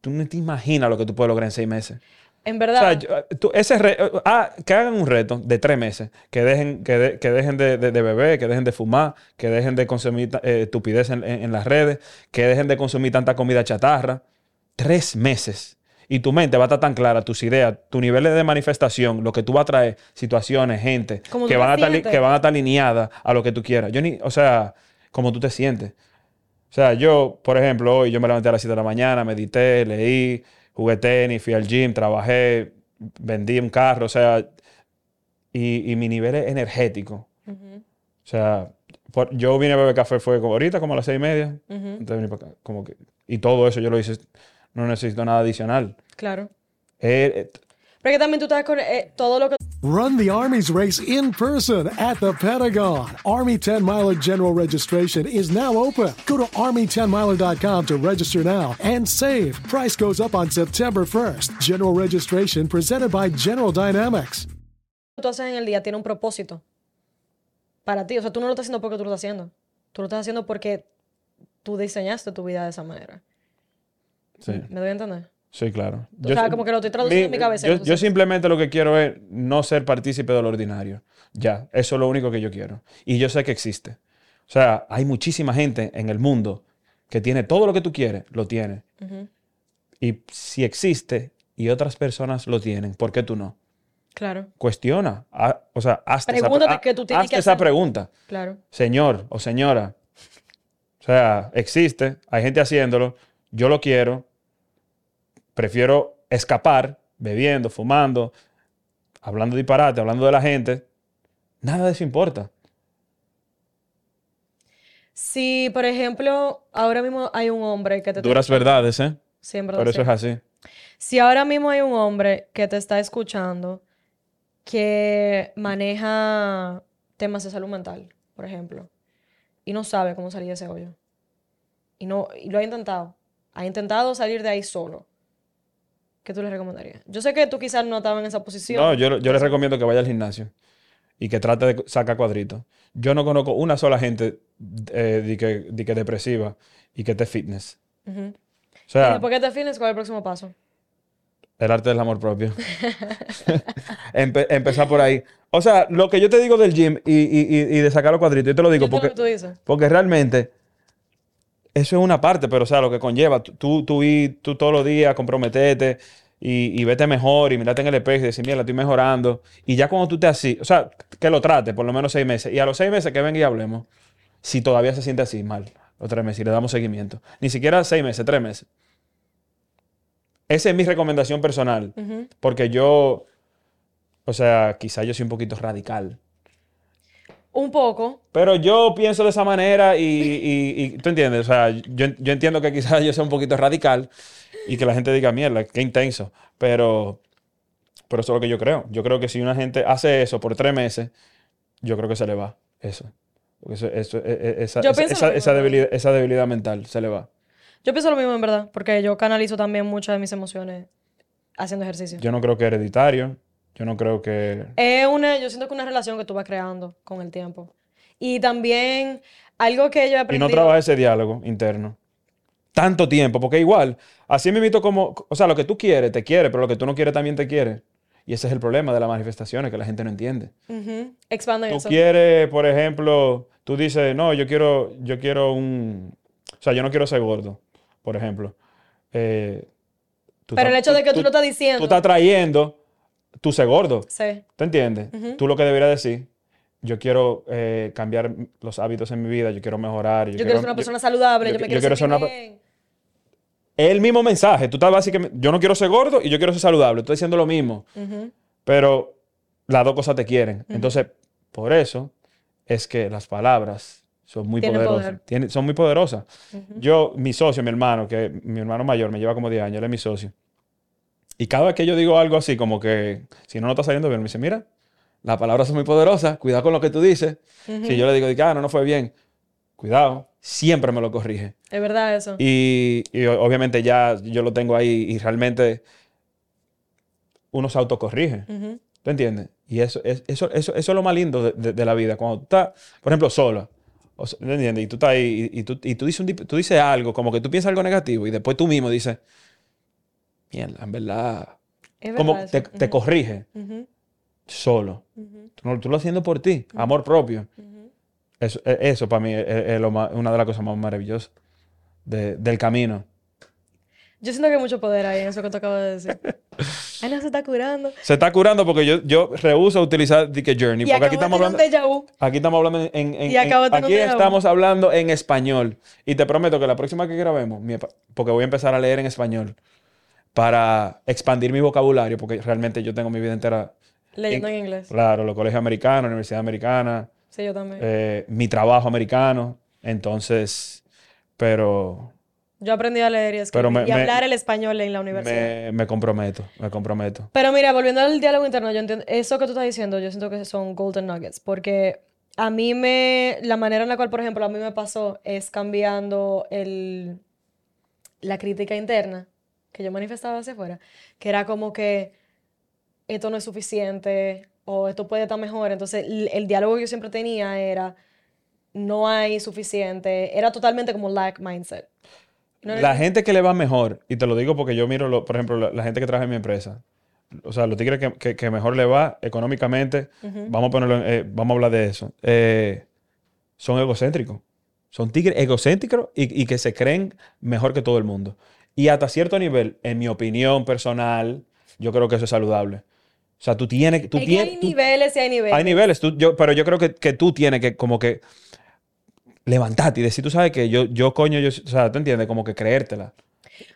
tú no te imaginas lo que tú puedes lograr en seis meses. En O verdad. sea, yo- tú- ese re- ah, que hagan un reto de tres meses, que dejen, que de- que dejen de, de- de beber, que dejen de fumar, que dejen de consumir eh, estupidez en, en- en las redes, que dejen de consumir tanta comida chatarra. Tres meses. Y tu mente va a estar tan clara, tus ideas, tu nivel de manifestación, lo que tú vas a traer, situaciones, gente, que van, a estar, que van a estar alineadas a lo que tú quieras. Yo ni, o sea, como tú te sientes. O sea, yo, por ejemplo, hoy yo me levanté a las 7 de la mañana, medité, leí, jugué tenis, fui al gym, trabajé, vendí un carro, o sea, y, y mi nivel es energético. O sea, por- yo vine a beber café fue como ahorita, como a las seis y media. Antes de venir para acá. Como que, y todo eso yo lo hice, no necesito nada adicional. Claro. Eh, eh, Pero que también tú estás con eh, todo lo que Run the Army's race in person at the Pentagon. Army 10 Miler General Registration is now open. Go to Army10miler.com to register now and save. Price goes up on September 1st. General registration presented by General Dynamics. tú haces en el día tiene un propósito para ti. O sea, tú no lo estás haciendo porque tú lo estás haciendo. Tú lo estás haciendo porque tú diseñaste tu vida de esa manera. sí, ¿Me doy a entender? Sí, claro. O sea, como que lo estoy traduciendo en mi cabeza, Yo, yo simplemente lo que quiero es no ser partícipe de lo ordinario. Ya, eso es lo único que yo quiero. Y yo sé que existe. O sea, hay muchísima gente en el mundo que tiene todo lo que tú quieres, lo tiene. Y si existe y otras personas lo tienen, ¿por qué tú no? Claro, Cuestiona. o sea, hazte, esa, Pregúntate qué tú tienes hazte que esa pregunta. claro. Señor o señora. O sea, existe, hay gente haciéndolo, yo lo quiero, prefiero escapar bebiendo, fumando, hablando disparate, hablando de la gente. Nada de eso importa. Si, por ejemplo, ahora mismo hay un hombre que te... Duras verdades, ¿eh? Verdad, Por eso sí. es así. Si ahora mismo hay un hombre que te está escuchando que maneja temas de salud mental, por ejemplo, y no sabe cómo salir de ese hoyo, y, no, y lo ha intentado, ha intentado salir de ahí solo, ¿qué tú le recomendarías? Yo sé que tú quizás no estabas en esa posición. No, yo, yo les recomiendo que vaya al gimnasio y que trate de sacar cuadritos. Yo no conozco una sola gente eh, de que, de que depresiva y que esté fitness. Ujú. O Y sea, después que te defines, ¿cuál es el próximo paso? El arte del amor propio. Empe- empezar por ahí. O sea, lo que yo te digo del gym y, y- y- y de sacar los cuadritos, yo te lo digo porque, lo que tú dices. porque realmente eso es una parte, pero o sea, lo que conlleva, tú, tú, tú ir tú todos los días, comprometerte y, y vete mejor y mirarte en el espejo y decir, mira, estoy mejorando. Y ya cuando tú te así, o sea, que lo trate por lo menos seis meses. Y a los seis meses que venga y hablemos, si todavía se siente así mal, o tres meses y le damos seguimiento. Ni siquiera seis meses, tres meses. Esa es mi recomendación personal. Porque yo, o sea, quizá yo soy un poquito radical. Un poco. Pero yo pienso de esa manera y, y- y- tú entiendes, o sea, yo, yo entiendo que quizás yo sea un poquito radical y que la gente diga, mierda, qué intenso. Pero, pero eso es lo que yo creo. Yo creo que si una gente hace eso por tres meses, yo creo que se le va eso. Eso- eso- e- e- esa, Yo esa- debilidad, esa debilidad mental se le va. Yo pienso lo mismo en verdad, porque yo canalizo también muchas de mis emociones haciendo ejercicio. Yo no creo que hereditario. Yo no creo que... Es una, yo siento que una relación que tú vas creando con el tiempo. Y también algo que yo he Y no trabaja ese diálogo interno. Tanto tiempo, porque igual, así me invito como, o sea, lo que tú quieres, te quiere, pero lo que tú no quieres también te quiere. Y ese es el problema de las manifestaciones, que la gente no entiende. Ujú, Expanden Tú eso. quieres, por ejemplo, tú dices, no, yo quiero, yo quiero un, o sea, yo no quiero ser gordo, por ejemplo. Eh, tú Pero el hecho de que tú lo estás Tú diciendo. estás trayendo tú ser gordo. Sí. ¿Te entiendes? Tú lo que deberías decir, yo quiero eh, cambiar los hábitos en mi vida, yo quiero mejorar. Yo, Yo quiero ser una persona saludable, yo yo, me qui- quiero, yo quiero ser una. Es el mismo mensaje. Tú estás básicamente, yo no quiero ser gordo y yo quiero ser saludable. Estoy diciendo lo mismo. Pero las dos cosas te quieren. Entonces, por eso es que las palabras son muy Tienen poderosas. poder. Tienen- son muy poderosas. Yo, mi socio, mi hermano, que mi hermano mayor me lleva como 10 años, él es mi socio. Y cada vez que yo digo algo así, como que si no, no está saliendo bien, me dice, mira, las palabras son muy poderosas, cuidado con lo que tú dices. Si yo le digo, ah, no, no fue bien, cuidado, siempre me lo corrige. Es verdad eso. Y, obviamente ya yo lo tengo ahí y realmente uno se autocorrige. Ujú. ¿Tú entiendes? Y eso, es, eso, eso, eso es lo más lindo de, de- de la vida. Cuando tú estás, por ejemplo, solo. O sea, ¿tú entiendes? Y tú estás ahí y, y tú, y tú, dices un tú dices algo, como que tú piensas algo negativo y después tú mismo dices, mierda, en verdad. Es Como verdad te, te corrige solo. Tú, tú lo haciendo por ti, amor propio. Eso, e- eso para mí es, es lo más- una de las cosas más maravillosas de- del camino. Yo siento que hay mucho poder ahí en eso que tú acabas de decir. Ay, no se está curando. Se está curando porque yo, yo rehuso utilizar Dick Journey. Y Porque aquí acabo estamos hablando. Aquí estamos hablando en, en- en- Y acabo aquí estamos hablando en español. Y te prometo que la próxima que grabemos, porque voy a empezar a leer en español para expandir mi vocabulario, porque realmente yo tengo mi vida entera, Leyendo en inglés. claro, los colegios americanos, universidad americana, Sí, yo también. eh, mi trabajo americano. Entonces, pero yo aprendí a leer y escribir me- y me- hablar el español en la universidad. me, me comprometo, me comprometo. Pero mira, volviendo al diálogo interno, yo entiendo, eso que tú estás diciendo, yo siento que son golden nuggets, porque a mí me, la manera en la cual, por ejemplo, a mí me pasó es cambiando el, la crítica interna que yo manifestaba hacia afuera, que era como que esto no es suficiente o esto puede estar mejor. Entonces, el, el diálogo que yo siempre tenía era no hay suficiente, era totalmente como lack mindset. No La gente que le va mejor, y te lo digo porque yo miro, lo- por ejemplo, la, la gente que trabaja en mi empresa, o sea, los tigres que, que- que mejor le va económicamente, vamos a ponerlo, eh, vamos a hablar de eso, eh, son egocéntricos. Son tigres egocéntricos y, y que se creen mejor que todo el mundo. Y hasta cierto nivel, en mi opinión personal, yo creo que eso es saludable. O sea, tú tienes... Tú Es que tienes hay tú- niveles y hay niveles. hay niveles, tú- yo, pero yo creo que, que tú tienes que como que levantarte y decir, tú sabes que yo, yo coño, yo, o sea, ¿tú entiendes? Como que creértela.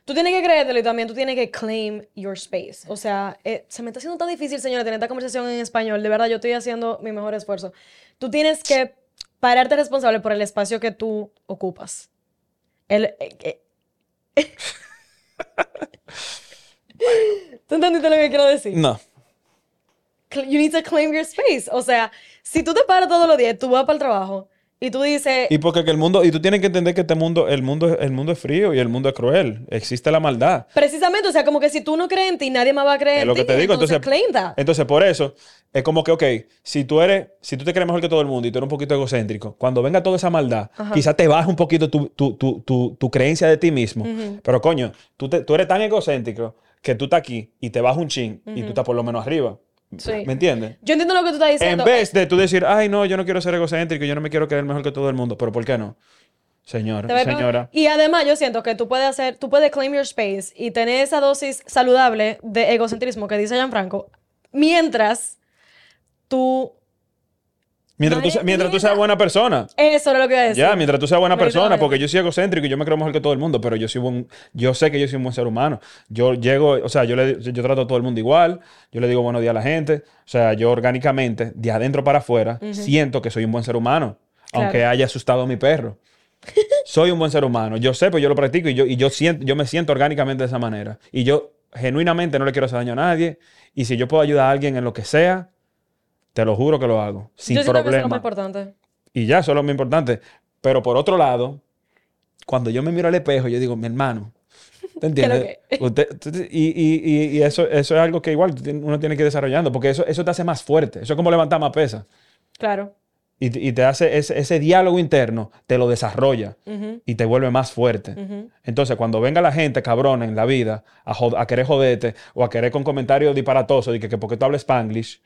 Tú tienes que creértelo y también tú tienes que claim your space. O sea, eh, se me está haciendo tan difícil, señora, tener esta conversación en español. De verdad, yo estoy haciendo mi mejor esfuerzo. Tú tienes que pararte responsable por el espacio que tú ocupas. El, eh, eh. ¿Tú entendiste lo que quiero decir? No. You need to claim your space. O sea, si tú te paras todos los días, tú vas para el trabajo y tú dices, Y porque que el mundo, y tú tienes que entender que este mundo, el mundo, el mundo es frío y el mundo es cruel. Existe la maldad. precisamente, o sea, como que si tú no crees en ti, nadie más va a creer Es en lo ti. que te digo. Entonces, Entonces, claim that. entonces, por eso, es como que, ok, si tú eres, si tú te crees mejor que todo el mundo y tú eres un poquito egocéntrico, cuando venga toda esa maldad, quizás te baja un poquito tu, tu, tu, tu, creencia de ti mismo. Pero coño, tú, te- tú eres tan egocéntrico que tú estás aquí y te bajas un chin y tú estás por lo menos arriba. Sí. ¿Me entiendes? Yo entiendo lo que tú estás En diciendo. vez de tú decir, ay, no, yo no quiero ser egocéntrico, yo no me quiero creer mejor que todo el mundo, pero ¿por qué no? Señor, señora. Y además yo siento que tú puedes hacer, tú puedes claim your space y tener esa dosis saludable de egocentrismo que dice Gianfranco, mientras tú... Mientras, tú, Madre mientras tú seas buena persona. Eso era lo que iba a decir. Ya, mientras tú seas buena persona, porque yo soy egocéntrico y yo me creo mejor que todo el mundo, pero yo soy buen, yo sé que yo soy un buen ser humano. Yo llego, o sea, yo, le, yo trato a todo el mundo igual, yo le digo buenos días a la gente, o sea, yo orgánicamente, de adentro para afuera, siento que soy un buen ser humano, Claro. aunque haya asustado a mi perro. soy un buen ser humano, yo sé, pues yo lo practico y yo, y yo, siento, yo me siento orgánicamente de esa manera. Y yo genuinamente no le quiero hacer daño a nadie, y si yo puedo ayudar a alguien en lo que sea, te lo juro que lo hago, sin yo siento que eso es lo problema. más importante. Y ya, eso es lo más importante. Pero por otro lado, cuando yo me miro al espejo, yo digo, mi hermano, ¿te entiendes? Usted- y y- y- eso, eso es algo que igual uno tiene que ir desarrollando, porque eso, eso te hace más fuerte. Eso es como levantar más pesa. Claro. Y, te- y te hace ese, ese diálogo interno, te lo desarrolla y te vuelve más fuerte. Entonces, cuando venga la gente cabrón en la vida a, a querer joderte o a querer con comentarios disparatosos de que, que por qué tú hablas Spanglish,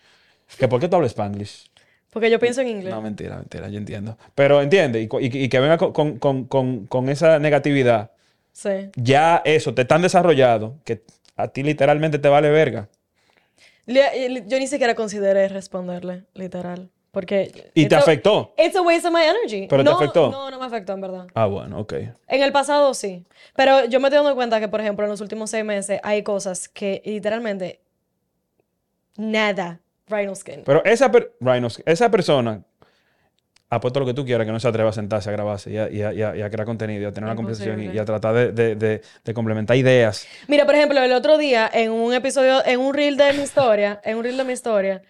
que por qué tú hablas Spanglish. Porque yo pienso en inglés. No, mentira, mentira, yo entiendo. Pero entiende, y, y- y que venga con, con- con- con- esa negatividad, Sí. ya eso, te tan desarrollado que a ti literalmente te vale verga. Li- Yo ni siquiera consideré responderle, literal. Porque... Y te a- afectó. It's a waste of my energy. Pero te no, afectó. No, no me afectó, en verdad. Ah, bueno, ok. En el pasado sí. Pero yo me estoy dando cuenta que, por ejemplo, en los últimos seis meses hay cosas que literalmente nada. Rhino skin. Pero esa, per- Rhinos, esa persona, apuesto lo que tú quieras, que no se atreva a sentarse a grabarse y a, y a- y a- y a crear contenido, y a tener una conversación y, a tratar de, de- de- de complementar ideas. Mira, por ejemplo, el otro día, en un episodio, en un reel de mi historia, en un reel de mi historia,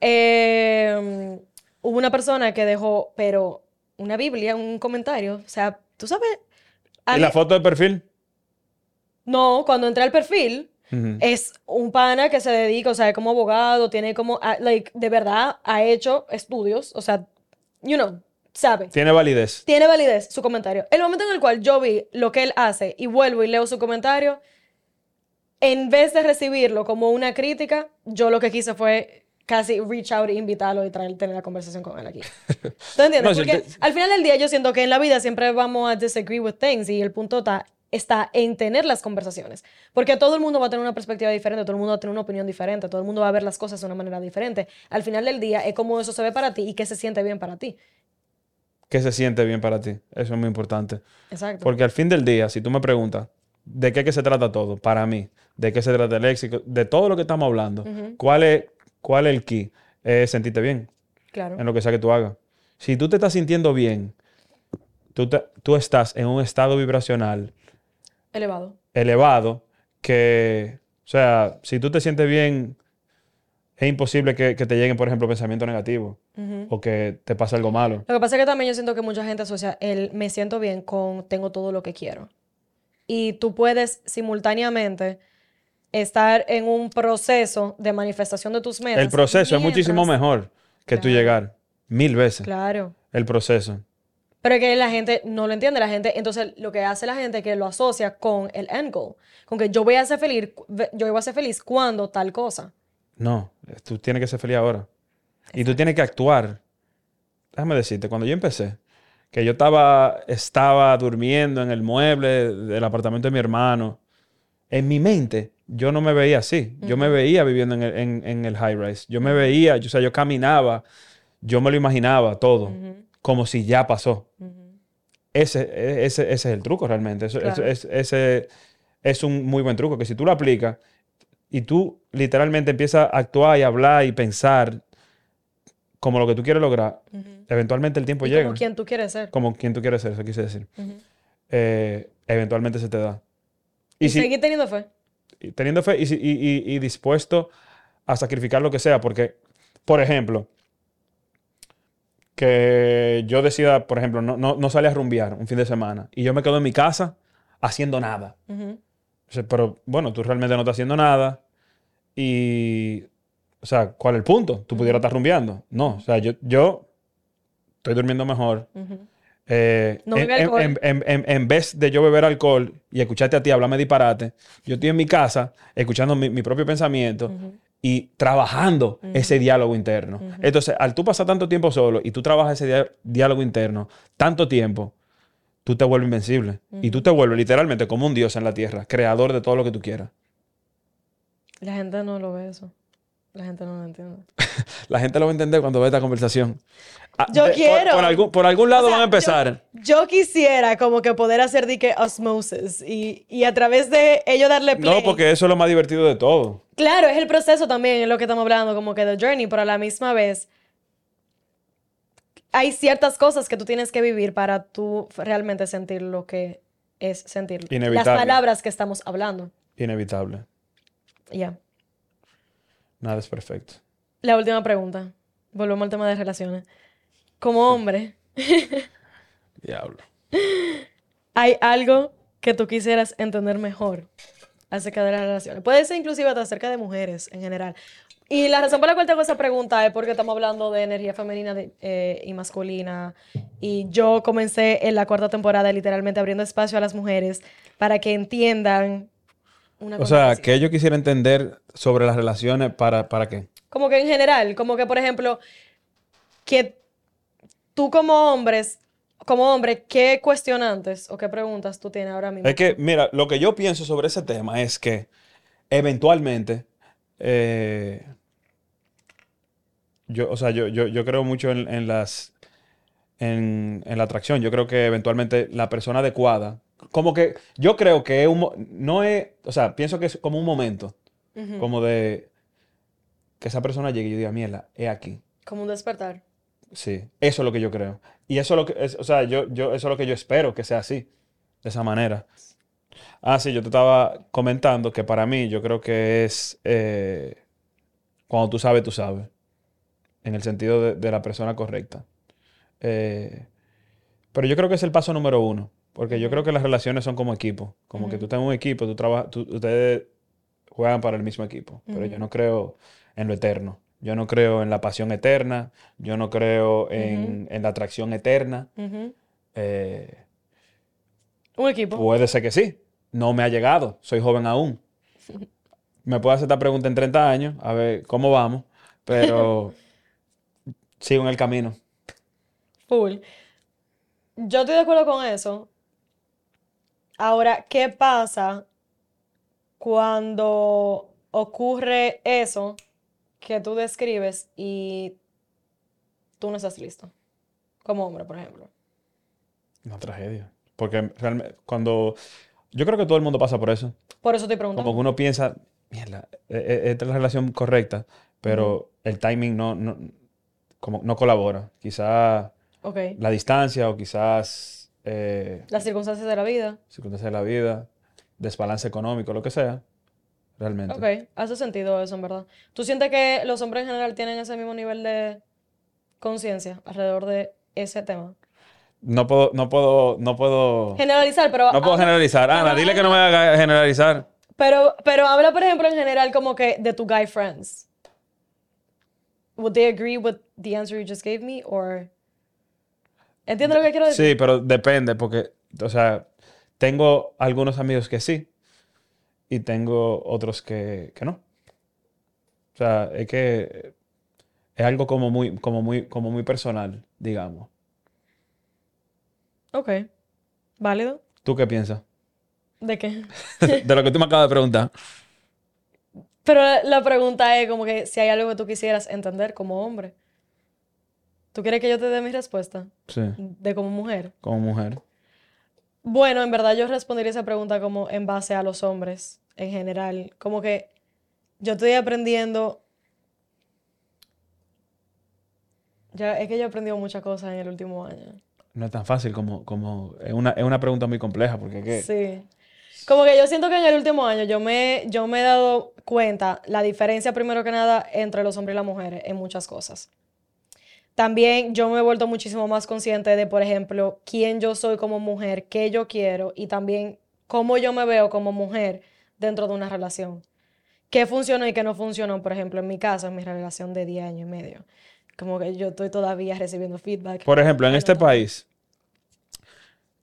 eh, hubo una persona que dejó, pero una Biblia, un comentario. O sea, tú sabes. a ¿Y la foto de perfil? No, cuando entré al perfil, Es un pana que se dedica, o sea, como abogado, tiene como, ah, like, de verdad, ha hecho estudios, o sea, you know, sabe. Tiene validez. Tiene validez su comentario. El momento en el cual yo vi lo que él hace y vuelvo y leo su comentario, en vez de recibirlo como una crítica, yo lo que quise fue casi reach out e invitarlo y traer, tener la conversación con él aquí. ¿Tú entiendes? No, Porque al final del día yo siento que en la vida siempre vamos a disagree with things y el punto está, está en tener las conversaciones. Porque todo el mundo va a tener una perspectiva diferente, todo el mundo va a tener una opinión diferente, todo el mundo va a ver las cosas de una manera diferente. Al final del día es como eso se ve para ti y que se siente bien para ti. Que se siente bien para ti. Eso es muy importante. Exacto. Porque al fin del día, si tú me preguntas, ¿de qué se trata todo? Para mí, ¿de qué se trata el éxito? De todo lo que estamos hablando, ¿cuál, es, ¿cuál es el key? Es sentirte bien claro. en lo que sea que tú hagas. Si tú te estás sintiendo bien, tú, te- tú estás en un estado vibracional Elevado. elevado que, o sea, si tú te sientes bien, es imposible que, que te lleguen, por ejemplo, pensamientos negativos o que te pase algo malo. Lo que pasa es que también yo siento que mucha gente asocia el me siento bien con tengo todo lo que quiero. Y tú puedes simultáneamente estar en un proceso de manifestación de tus metas. El proceso es muchísimo mejor que tú Claro. llegar. Mil veces. Claro. El proceso. Pero es que la gente no lo entiende. La gente, entonces lo que hace la gente es que lo asocia con el end goal. Con que yo voy a ser feliz, yo voy a ser feliz cuando tal cosa. No, tú tienes que ser feliz ahora. Y tú tienes que actuar. Déjame decirte, cuando yo empecé, que yo estaba, estaba durmiendo en el mueble del apartamento de mi hermano, en mi mente yo no me veía así. Yo me veía viviendo en el, en- en el high rise. Yo me veía, yo, o sea, yo caminaba, yo me lo imaginaba todo, como si ya pasó. Ese, e- ese, ese es el truco realmente. Eso- Claro. es, ese es un muy buen truco, que si tú lo aplicas y tú literalmente empiezas a actuar y hablar y pensar como lo que tú quieres lograr, eventualmente el tiempo Y llega. como quien tú quieres ser. Como quien tú quieres ser, eso quise decir. Eh, eventualmente se te da. Y, Y, si- seguir teniendo fe. teniendo fe y- y- y dispuesto a sacrificar lo que sea, porque, por ejemplo, que yo decida, por ejemplo, no, no, no salir a rumbear un fin de semana y yo me quedo en mi casa haciendo nada. Ujú. O sea, pero bueno, tú realmente no estás haciendo nada y, o sea, ¿cuál es el punto? Tú pudieras estar rumbeando. No, o sea, yo, yo estoy durmiendo mejor. Eh, No en- en- en- en vez de yo beber alcohol y escucharte a ti hablarme disparate, yo estoy en mi casa escuchando mi, mi propio pensamiento y trabajando ese diálogo interno. Entonces, al tú pasar tanto tiempo solo y tú trabajas ese diálogo interno tanto tiempo, tú te vuelves invencible. Y tú te vuelves literalmente como un dios en la tierra, creador de todo lo que tú quieras. La gente no lo ve eso. La gente no lo entiende. La gente lo va a entender cuando ve esta conversación. Ah, Yo de- quiero. Por, algún, por algún lado O sea, van a empezar. Yo quisiera como que poder hacer de que osmosis y, y a través de ello darle play. No, porque eso es lo más divertido de todo. Claro, es el proceso también, es lo que estamos hablando, como que the journey, pero a la misma vez hay ciertas cosas que tú tienes que vivir para tú realmente sentir lo que es sentir. Inevitable. Las palabras que estamos hablando. Inevitable. Ya. Nada es perfecto. La última pregunta. Volvemos al tema de relaciones. Como hombre, Diablo. ¿hay algo que tú quisieras entender mejor acerca de las relaciones? Puede ser inclusive hasta acerca de mujeres en general. Y la razón por la cual tengo esa pregunta es porque estamos hablando de energía femenina de- eh, y masculina. Y yo comencé en la cuarta temporada literalmente abriendo espacio a las mujeres para que entiendan una O sea, así. que yo quisiera entender sobre las relaciones para, para qué. Como que en general, como que por ejemplo, que tú como hombres, como hombre, ¿qué cuestionantes o qué preguntas tú tienes ahora mismo? Es que, mira, lo que yo pienso sobre ese tema es que eventualmente, eh, yo, o sea, yo, yo, yo creo mucho en, en las, en, en la atracción. Yo creo que eventualmente la persona adecuada, como que yo creo que es un, no es, o sea, pienso que es como un momento, como de que esa persona llegue y yo diga, mierda, es aquí. Como un despertar. Sí, eso es lo que yo creo. Y eso es lo que, es- o sea, yo, yo, eso es lo que yo espero que sea así, de esa manera. Ah, sí, yo te estaba comentando que para mí yo creo que es eh, cuando tú sabes, tú sabes, en el sentido de, de la persona correcta. Eh, pero yo creo que es el paso número uno, porque yo creo que las relaciones son como equipo, como que tú estás en un equipo, tú trabajas, tú- ustedes juegan para el mismo equipo, pero yo no creo en lo eterno. Yo no creo en la pasión eterna, yo no creo en, en la atracción eterna. Eh, Un equipo. Puede ser que sí. No me ha llegado. Soy joven aún. Me puedo hacer esta pregunta en 30 años, a ver cómo vamos, pero sigo en el camino. Full. Yo estoy de acuerdo con eso. Ahora, ¿qué pasa cuando ocurre eso que tú describes y tú no estás listo? Como hombre, por ejemplo. Una tragedia. Porque realmente, cuando. Yo creo que todo el mundo pasa por eso. Por eso estoy Como preguntando. que uno piensa, mierda, e- e- esta es la relación correcta, pero el timing no, no, como no colabora. Quizá Ok. la distancia o quizás eh, Las circunstancias de la vida. circunstancias de la vida, desbalance económico, lo que sea, realmente. Ok, hace sentido eso, en verdad. ¿Tú sientes que los hombres en general tienen ese mismo nivel de conciencia alrededor de ese tema? No puedo, no puedo, no puedo, Generalizar, pero... no puedo generalizar. Ana, pero dile que no me haga generalizar. Pero, pero habla, por ejemplo, en general como que de tu guy friends. Would they agree with the answer you just gave me, or... ¿Entiendes lo que quiero decir? Sí, pero depende, porque, o sea, tengo algunos amigos que sí y tengo otros que, que no. O sea, es que es algo como muy, como muy, como muy personal, digamos. Ok. ¿Válido? ¿Tú qué piensas? ¿De qué? De lo que tú me acabas de preguntar. Pero la, la pregunta es como que si hay algo que tú quisieras entender como hombre. ¿Tú quieres que yo te dé mi respuesta? Sí, De como mujer. como mujer. Bueno, en verdad yo respondería esa pregunta como en base a los hombres en general. Como que yo estoy aprendiendo. Ya, es que yo he aprendido muchas cosas en el último año. No es tan fácil como, como, es una, es una pregunta muy compleja porque que, Sí. Como que yo siento que en el último año yo me, yo me he dado cuenta la diferencia, primero que nada, entre los hombres y las mujeres en muchas cosas. También yo me he vuelto muchísimo más consciente de, por ejemplo, quién yo soy como mujer, qué yo quiero y también cómo yo me veo como mujer dentro de una relación. Qué funcionó y qué no funcionó, por ejemplo, en mi caso, en mi relación de 10 años y medio. Como que yo estoy todavía recibiendo feedback. por ejemplo, en este no. país,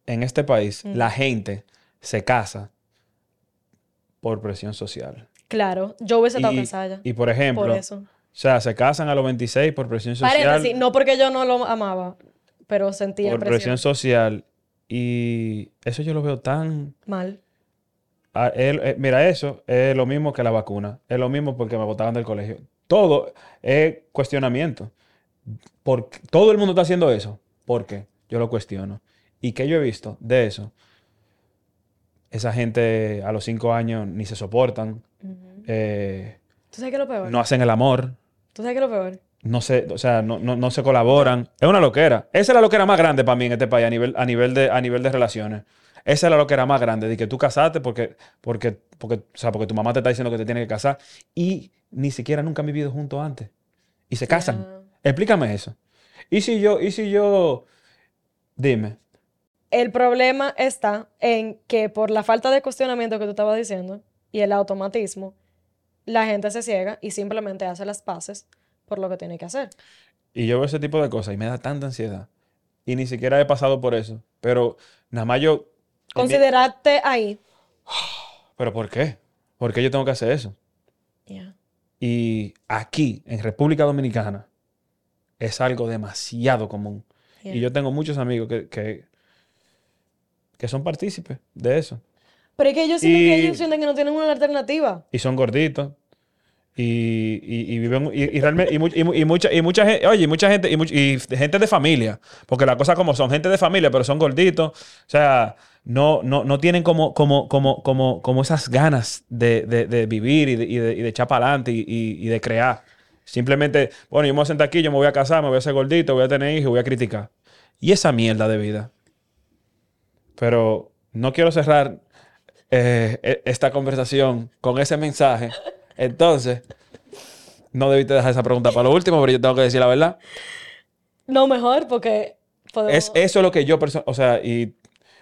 en este país, Mm. la gente se casa por presión social. Claro, yo hubiese estado Y, casada ya. y por ejemplo, Por o sea, se casan a los 26 por presión social. Paréntesis, no porque yo no lo amaba, pero sentía por presión. presión social. Y eso yo lo veo tan... Mal. eh, mira, eso es lo mismo que la vacuna. Es lo mismo porque me botaban del colegio. Todo es cuestionamiento. Por, todo el mundo está haciendo eso. ¿Por qué? Yo lo cuestiono. ¿Y qué yo he visto de eso? Esa gente a los cinco años ni se soportan. eh, ¿Tú sabes qué es lo peor? no hacen el amor. ¿Tú sabes qué es lo peor? No se, o sea, no, no, no se colaboran. Es una loquera. Esa es la loquera más grande para mí en este país a nivel, a nivel, de, a nivel de relaciones. Esa es la loquera más grande, de que tú casaste porque, porque, porque, o sea, porque tu mamá te está diciendo que te tiene que casar y ni siquiera nunca han vivido juntos antes. Y se casan. Explícame eso. ¿Y si yo, y si yo, dime, El problema está en que por la falta de cuestionamiento que tú estabas diciendo y el automatismo, la gente se ciega y simplemente hace las paces por lo que tiene que hacer. y yo veo ese tipo de cosas y me da tanta ansiedad. Y ni siquiera he pasado por eso. Pero nada más yo... Considerarte ahí. ¿Pero por qué? ¿Por qué yo tengo que hacer eso? Yeah. Y aquí, en República Dominicana, es algo demasiado común. Yeah. Y yo tengo muchos amigos que, que, que son partícipes de eso. Pero es que ellos sienten que ellos sienten que no tienen una alternativa. Y son gorditos. Y, y, y viven y, realmente y, mu- y mu- y mucha y mucha gente oye y mucha gente y, much- y gente de familia. Porque las cosas como son gente de familia pero son gorditos. O sea no no, no tienen como como como como como esas ganas de, de- de vivir y de, y de, y de echar para adelante y de crear. Simplemente bueno yo me voy a sentar aquí yo me voy a casar me voy a hacer gordito voy a tener hijos voy a criticar. Y esa mierda de vida. Pero no quiero cerrar eh, e- esta conversación con ese mensaje. Entonces, no debiste dejar esa pregunta para lo último, pero yo tengo que decir la verdad. No mejor porque podemos... Es eso lo que yo, o sea, y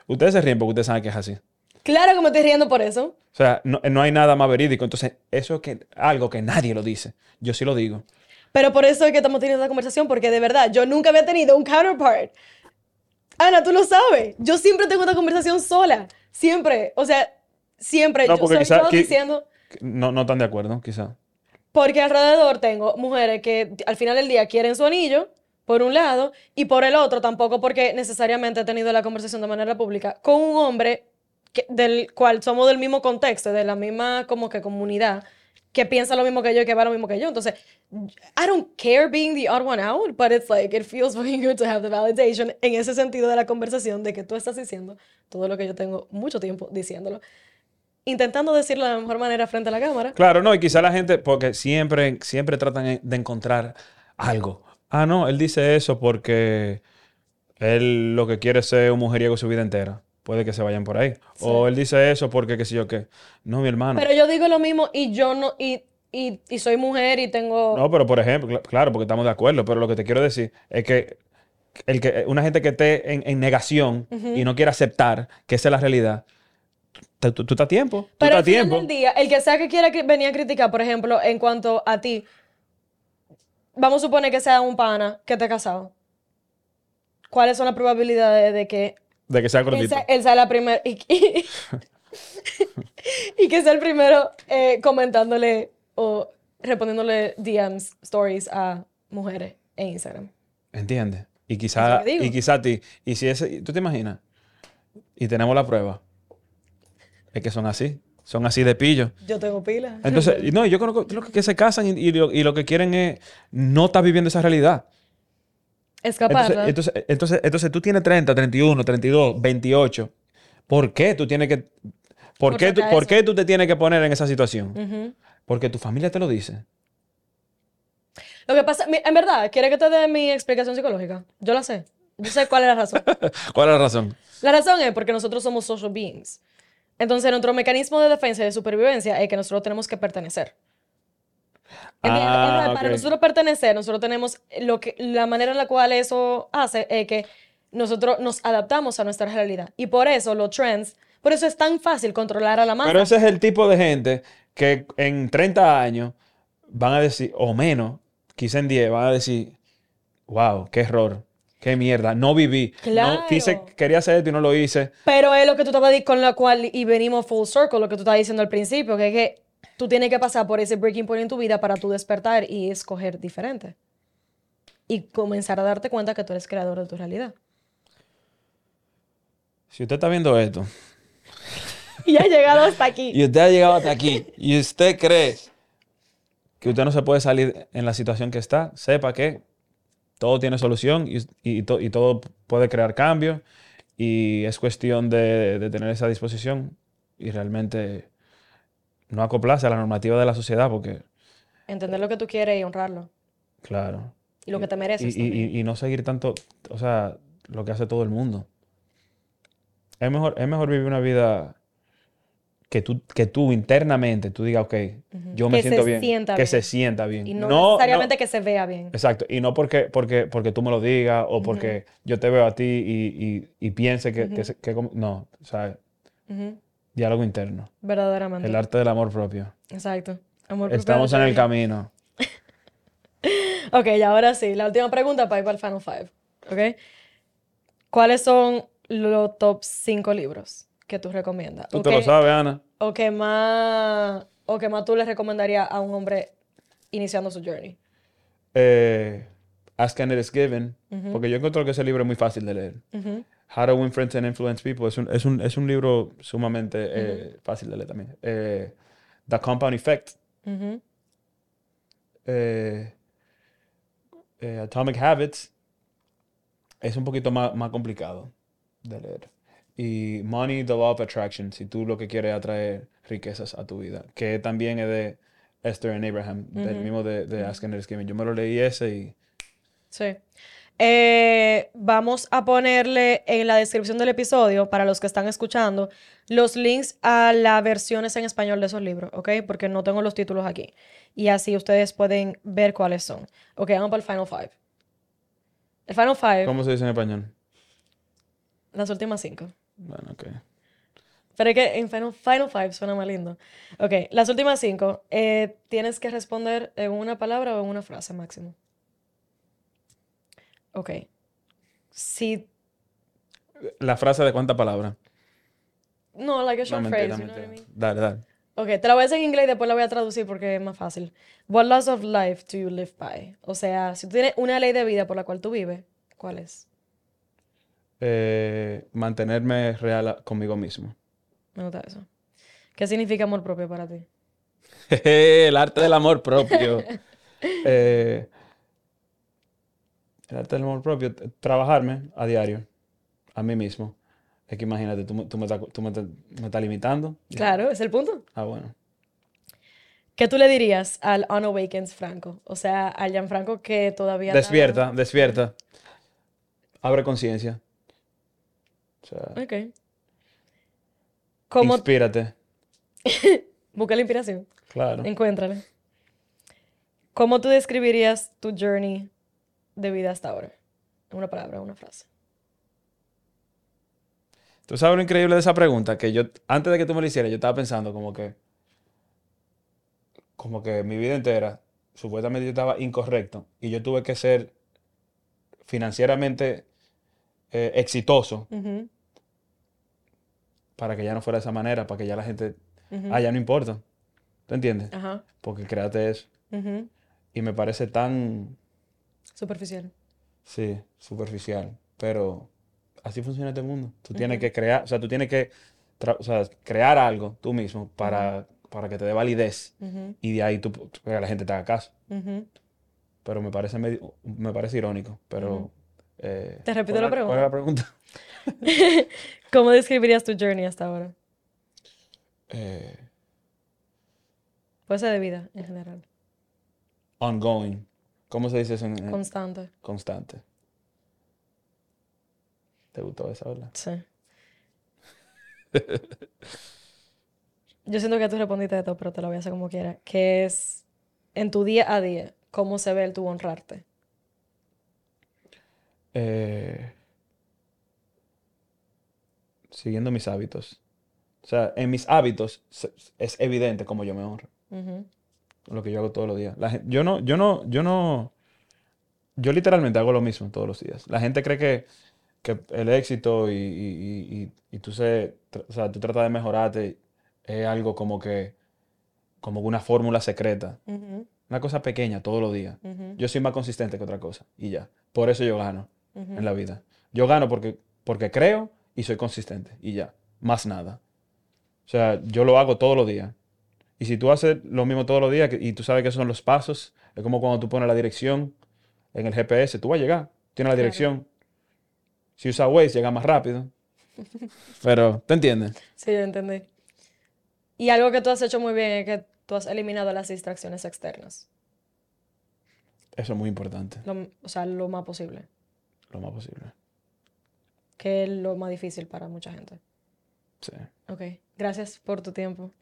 ustedes se ríen porque ustedes saben que es así. Claro que me estoy riendo por eso. O sea, no, no hay nada más verídico. Entonces, eso es que, algo que nadie lo dice. Yo sí lo digo. Pero por eso es que estamos teniendo esta conversación, porque de verdad, yo nunca había tenido un counterpart. Ana, tú lo sabes. Yo siempre tengo esta conversación sola. Siempre. O sea, siempre. No, yo soy quizá yo que- diciendo... No, no están de acuerdo, quizá. Porque alrededor tengo mujeres que al final del día quieren su anillo, por un lado, y por el otro tampoco porque necesariamente he tenido la conversación de manera pública con un hombre que- del cual somos del mismo contexto, de la misma como que comunidad, que piensa lo mismo que yo y que va lo mismo que yo. Entonces, I don't care being the odd one out, but it's like, it feels very good to have the validation en ese sentido de la conversación de que tú estás diciendo todo lo que yo tengo mucho tiempo diciéndolo. Intentando decirlo de la mejor manera frente a la cámara. Claro, no, y quizá la gente, porque siempre, siempre tratan de encontrar algo. Ah, no, él dice eso porque, él lo que quiere es ser un mujeriego su vida entera. Puede que se vayan por ahí. O él dice eso porque qué sé yo qué. No, mi hermano. Pero yo digo lo mismo y yo no, y, y, y soy mujer y tengo... No, pero por ejemplo, cl- claro, porque estamos de acuerdo, pero lo que te quiero decir es que, el que una gente que esté en, en negación y no quiere aceptar que esa es la realidad, tú, tú- tú estás a tiempo. Tú Pero estás al a final tiempo. del día, el que sea que quiera venir a criticar, por ejemplo, en cuanto a ti, vamos a suponer que sea un pana que esté casado. ¿Cuáles son las probabilidades de que De que sea él gordito. sea, él sea la primera y, y- y que sea el primero eh, comentándole o respondiéndole DMs, stories a mujeres en Instagram? ¿Entiendes? Y Eso quizá, que digo. y quizá a ti. Y si ese, ¿tú te imaginas? Y tenemos la prueba. Es que son así. Son así de pillo. Yo tengo pila. Entonces, no, yo conozco los que se casan y, y lo, y lo que quieren es no estar viviendo esa realidad. Escapar. Entonces, entonces, entonces, entonces tú tienes 30, 31, 32, 28. ¿Por qué tú tienes que... ¿Por, Por qué, tú, ¿Por qué tú te tienes que poner en esa situación? Porque tu familia te lo dice. Lo que pasa, en verdad, ¿quiere que te dé mi explicación psicológica? Yo la sé. Yo sé cuál es la razón. ¿Cuál es la razón? La razón es porque nosotros somos social beings. Entonces, nuestro mecanismo de defensa y de supervivencia es que nosotros tenemos que pertenecer. Ah, Para nosotros pertenecer, nosotros tenemos lo que, la manera en la cual eso hace es que nosotros nos adaptamos a nuestra realidad. Y por eso los trends, por eso es tan fácil controlar a la masa. Pero ese es el tipo de gente que en 30 años van a decir, o menos, quizá en 10, van a decir, wow, qué error, qué mierda, no viví. Claro. No, quise, quería hacer esto y no lo hice. Pero es lo que tú estabas di- con la cual, y venimos full circle, lo que tú estabas diciendo al principio, que es que tú tienes que pasar por ese breaking point en tu vida para tú despertar y escoger diferente. Y comenzar a darte cuenta que tú eres creador de tu realidad. Si usted está viendo esto Y ha llegado hasta aquí. y usted ha llegado hasta aquí y usted cree que usted no se puede salir en la situación que está, sepa que todo tiene solución y, y to- y todo puede crear cambios y es cuestión de, de tener esa disposición y realmente no acoplarse a la normativa de la sociedad porque, Entender lo que tú quieres y honrarlo. claro, Y lo que te mereces. y- y no seguir tanto, o sea, lo que hace todo el mundo. Es mejor, es mejor vivir una vida que tú, que tú internamente, tú digas, ok, yo me Que siento bien, sienta que bien. se sienta bien. Y no, No- necesariamente no- que se vea bien. Exacto, y no porque, porque, porque tú me lo digas o porque yo te veo a ti y, y- y piense que, que se- que como- no, Ujú. diálogo interno, Verdaderamente. el arte del amor propio. Exacto. Amor propio Estamos en el camino. Ok, y ahora sí, la última pregunta para ir para el Final Five. ¿Ok? ¿Cuáles son los top 5 libros que tú recomiendas? Tú ¿O te que- lo sabes, Ana. O que más, o que más tú le recomendarías a un hombre iniciando su journey. Eh, Ask and It Is Given, porque yo encuentro que ese libro es muy fácil de leer. How to Win Friends and Influence People es un, es un, es un libro sumamente eh, fácil de leer también. Eh, The Compound Effect, eh, Atomic Habits es un poquito más, más complicado de leer. Y Money, The Law of Attraction, si tú lo que quieres es atraer riquezas a tu vida, que también es de Esther and Abraham, del mismo de, de Ask and It Is Given. Yo me lo leí ese y Sí. Eh, vamos a ponerle en la descripción del episodio, para los que están escuchando, los links a las versiones en español de esos libros, ¿ok? Porque no tengo los títulos aquí. Y así ustedes pueden ver cuáles son. Ok, vamos para el Final Five. El Final Five, ¿cómo se dice en español? las últimas cinco. Bueno, ok. Pero es que en Final, Final Five suena más lindo. Ok, las últimas cinco. eh, tienes que responder en una palabra o en una frase máximo. Ok. Si La frase de cuántas palabras. No, like a No, short mentira, phrase, you know what I mentira. mean? Dale, dale. Ok, te la voy a decir en inglés y después la voy a traducir porque es más fácil. What laws of life do you live by? O sea, si tú tienes una ley de vida por la cual tú vives, ¿cuál es? Eh, mantenerme real conmigo mismo. Me gusta eso. ¿Qué significa amor propio para ti? el arte del amor propio. Eh, el arte del amor propio, trabajarme a diario, a mí mismo. Es que imagínate, tú, me- tú me, estás, tú me estás- me estás limitando. Claro, es el punto. Ah, bueno. ¿Qué tú le dirías al unawakened Franco? O sea, al Gianfranco que todavía... Despierta, despierta. abre conciencia. O sea, Ok. ¿Cómo inspírate. busca la inspiración? Claro. Encuéntrala. ¿Cómo tú describirías tu journey de vida hasta ahora? En una palabra, una frase. Tú sabes lo increíble de esa pregunta, que yo, antes de que tú me lo hicieras, yo estaba pensando como que, como que mi vida entera, supuestamente yo estaba incorrecto y yo tuve que ser financieramente eh, exitoso para que ya no fuera de esa manera, para que ya la gente, ah, ya no importa. ¿Tú entiendes? Ajá. Porque créate eso. Y me parece tan, Superficial. sí, superficial, pero así funciona este mundo. Tú tienes que crear, o sea, tú tienes que tra- o sea, crear algo tú mismo para, para que te dé validez y de ahí tú, que la gente te haga caso. Pero me parece, medio- me parece irónico, pero... eh, Te repito ¿cuál la era- ¿Cuál era la pregunta? ¿Cómo describirías tu journey hasta ahora? Eh, Puede ser de vida en general. ongoing. ¿Cómo se dice eso en, en- Constante. constante? ¿Te gustó esa, verdad? Sí. Yo siento que tú respondiste de todo, pero te lo voy a hacer como quiera. Que es en tu día a día, cómo se ve el tu honrarte. Eh, siguiendo mis hábitos. O sea, en mis hábitos es evidente cómo yo me honro. Lo que yo hago todos los días. La yo no, yo no, yo no, yo literalmente hago lo mismo todos los días. La gente cree que, que el éxito y, y, y, y- tú, se, o sea, tú tratas de mejorarte es algo como que, como una fórmula secreta. Una cosa pequeña todos los días. Yo soy más consistente que otra cosa y ya. Por eso yo gano ujú. en la vida. Yo gano porque, porque creo y soy consistente y ya. Más nada. O sea, yo lo hago todos los días. Y si tú haces lo mismo todos los días y tú sabes que esos son los pasos, es como cuando tú pones la dirección en el GPS, tú vas a llegar, tienes la Claro. dirección. Si usas Waze, llega más rápido. Pero, ¿te entiendes? Sí, yo entendí. Y algo que tú has hecho muy bien es que tú has eliminado las distracciones externas. Eso es muy importante, Lo- o sea, lo más posible. Lo más posible. Que es lo más difícil para mucha gente. Sí. Ok. Gracias por tu tiempo.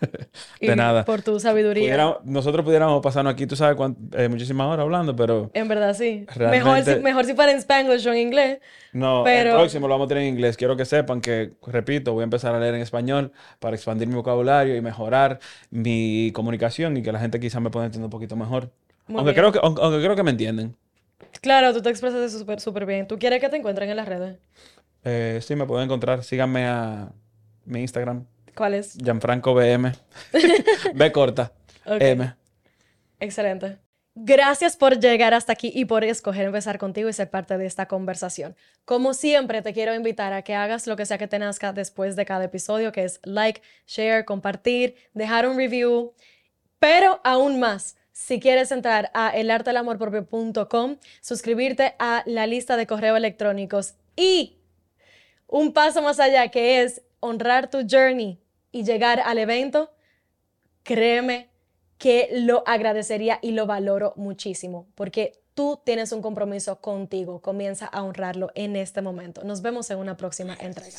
De Y nada. Por tu sabiduría. Nosotros pudiéramos pasarnos aquí, tú sabes, eh, muchísimas horas hablando, pero En verdad, sí. Mejor si, mejor si fuera en Spanglish o en inglés. No, Pero- el próximo lo vamos a tener en inglés. Quiero que sepan que, repito, voy a empezar a leer en español para expandir mi vocabulario y mejorar mi comunicación y que la gente quizás me pueda entender un poquito mejor. Muy Aunque bien. creo, que, aunque, aunque creo que me entienden. Claro, tú te expresas súper súper bien. ¿Tú quieres que te encuentren en las redes? Eh, sí, me pueden encontrar. Síganme a mi Instagram, ¿Cuál es? Gianfranco BM. B corta. M. Excelente. Gracias por llegar hasta aquí y por escoger empezar contigo y ser parte de esta conversación. Como siempre, te quiero invitar a que hagas lo que sea que te nazca después de cada episodio, que es like, share, compartir, dejar un review. Pero aún más, si quieres entrar a elartelamorpropio.com, suscribirte a la lista de correo electrónicos y un paso más allá, que es honrar tu journey y llegar al evento, créeme que lo agradecería y lo valoro muchísimo, porque tú tienes un compromiso contigo. Comienza a honrarlo en este momento. Nos vemos en una próxima entrega.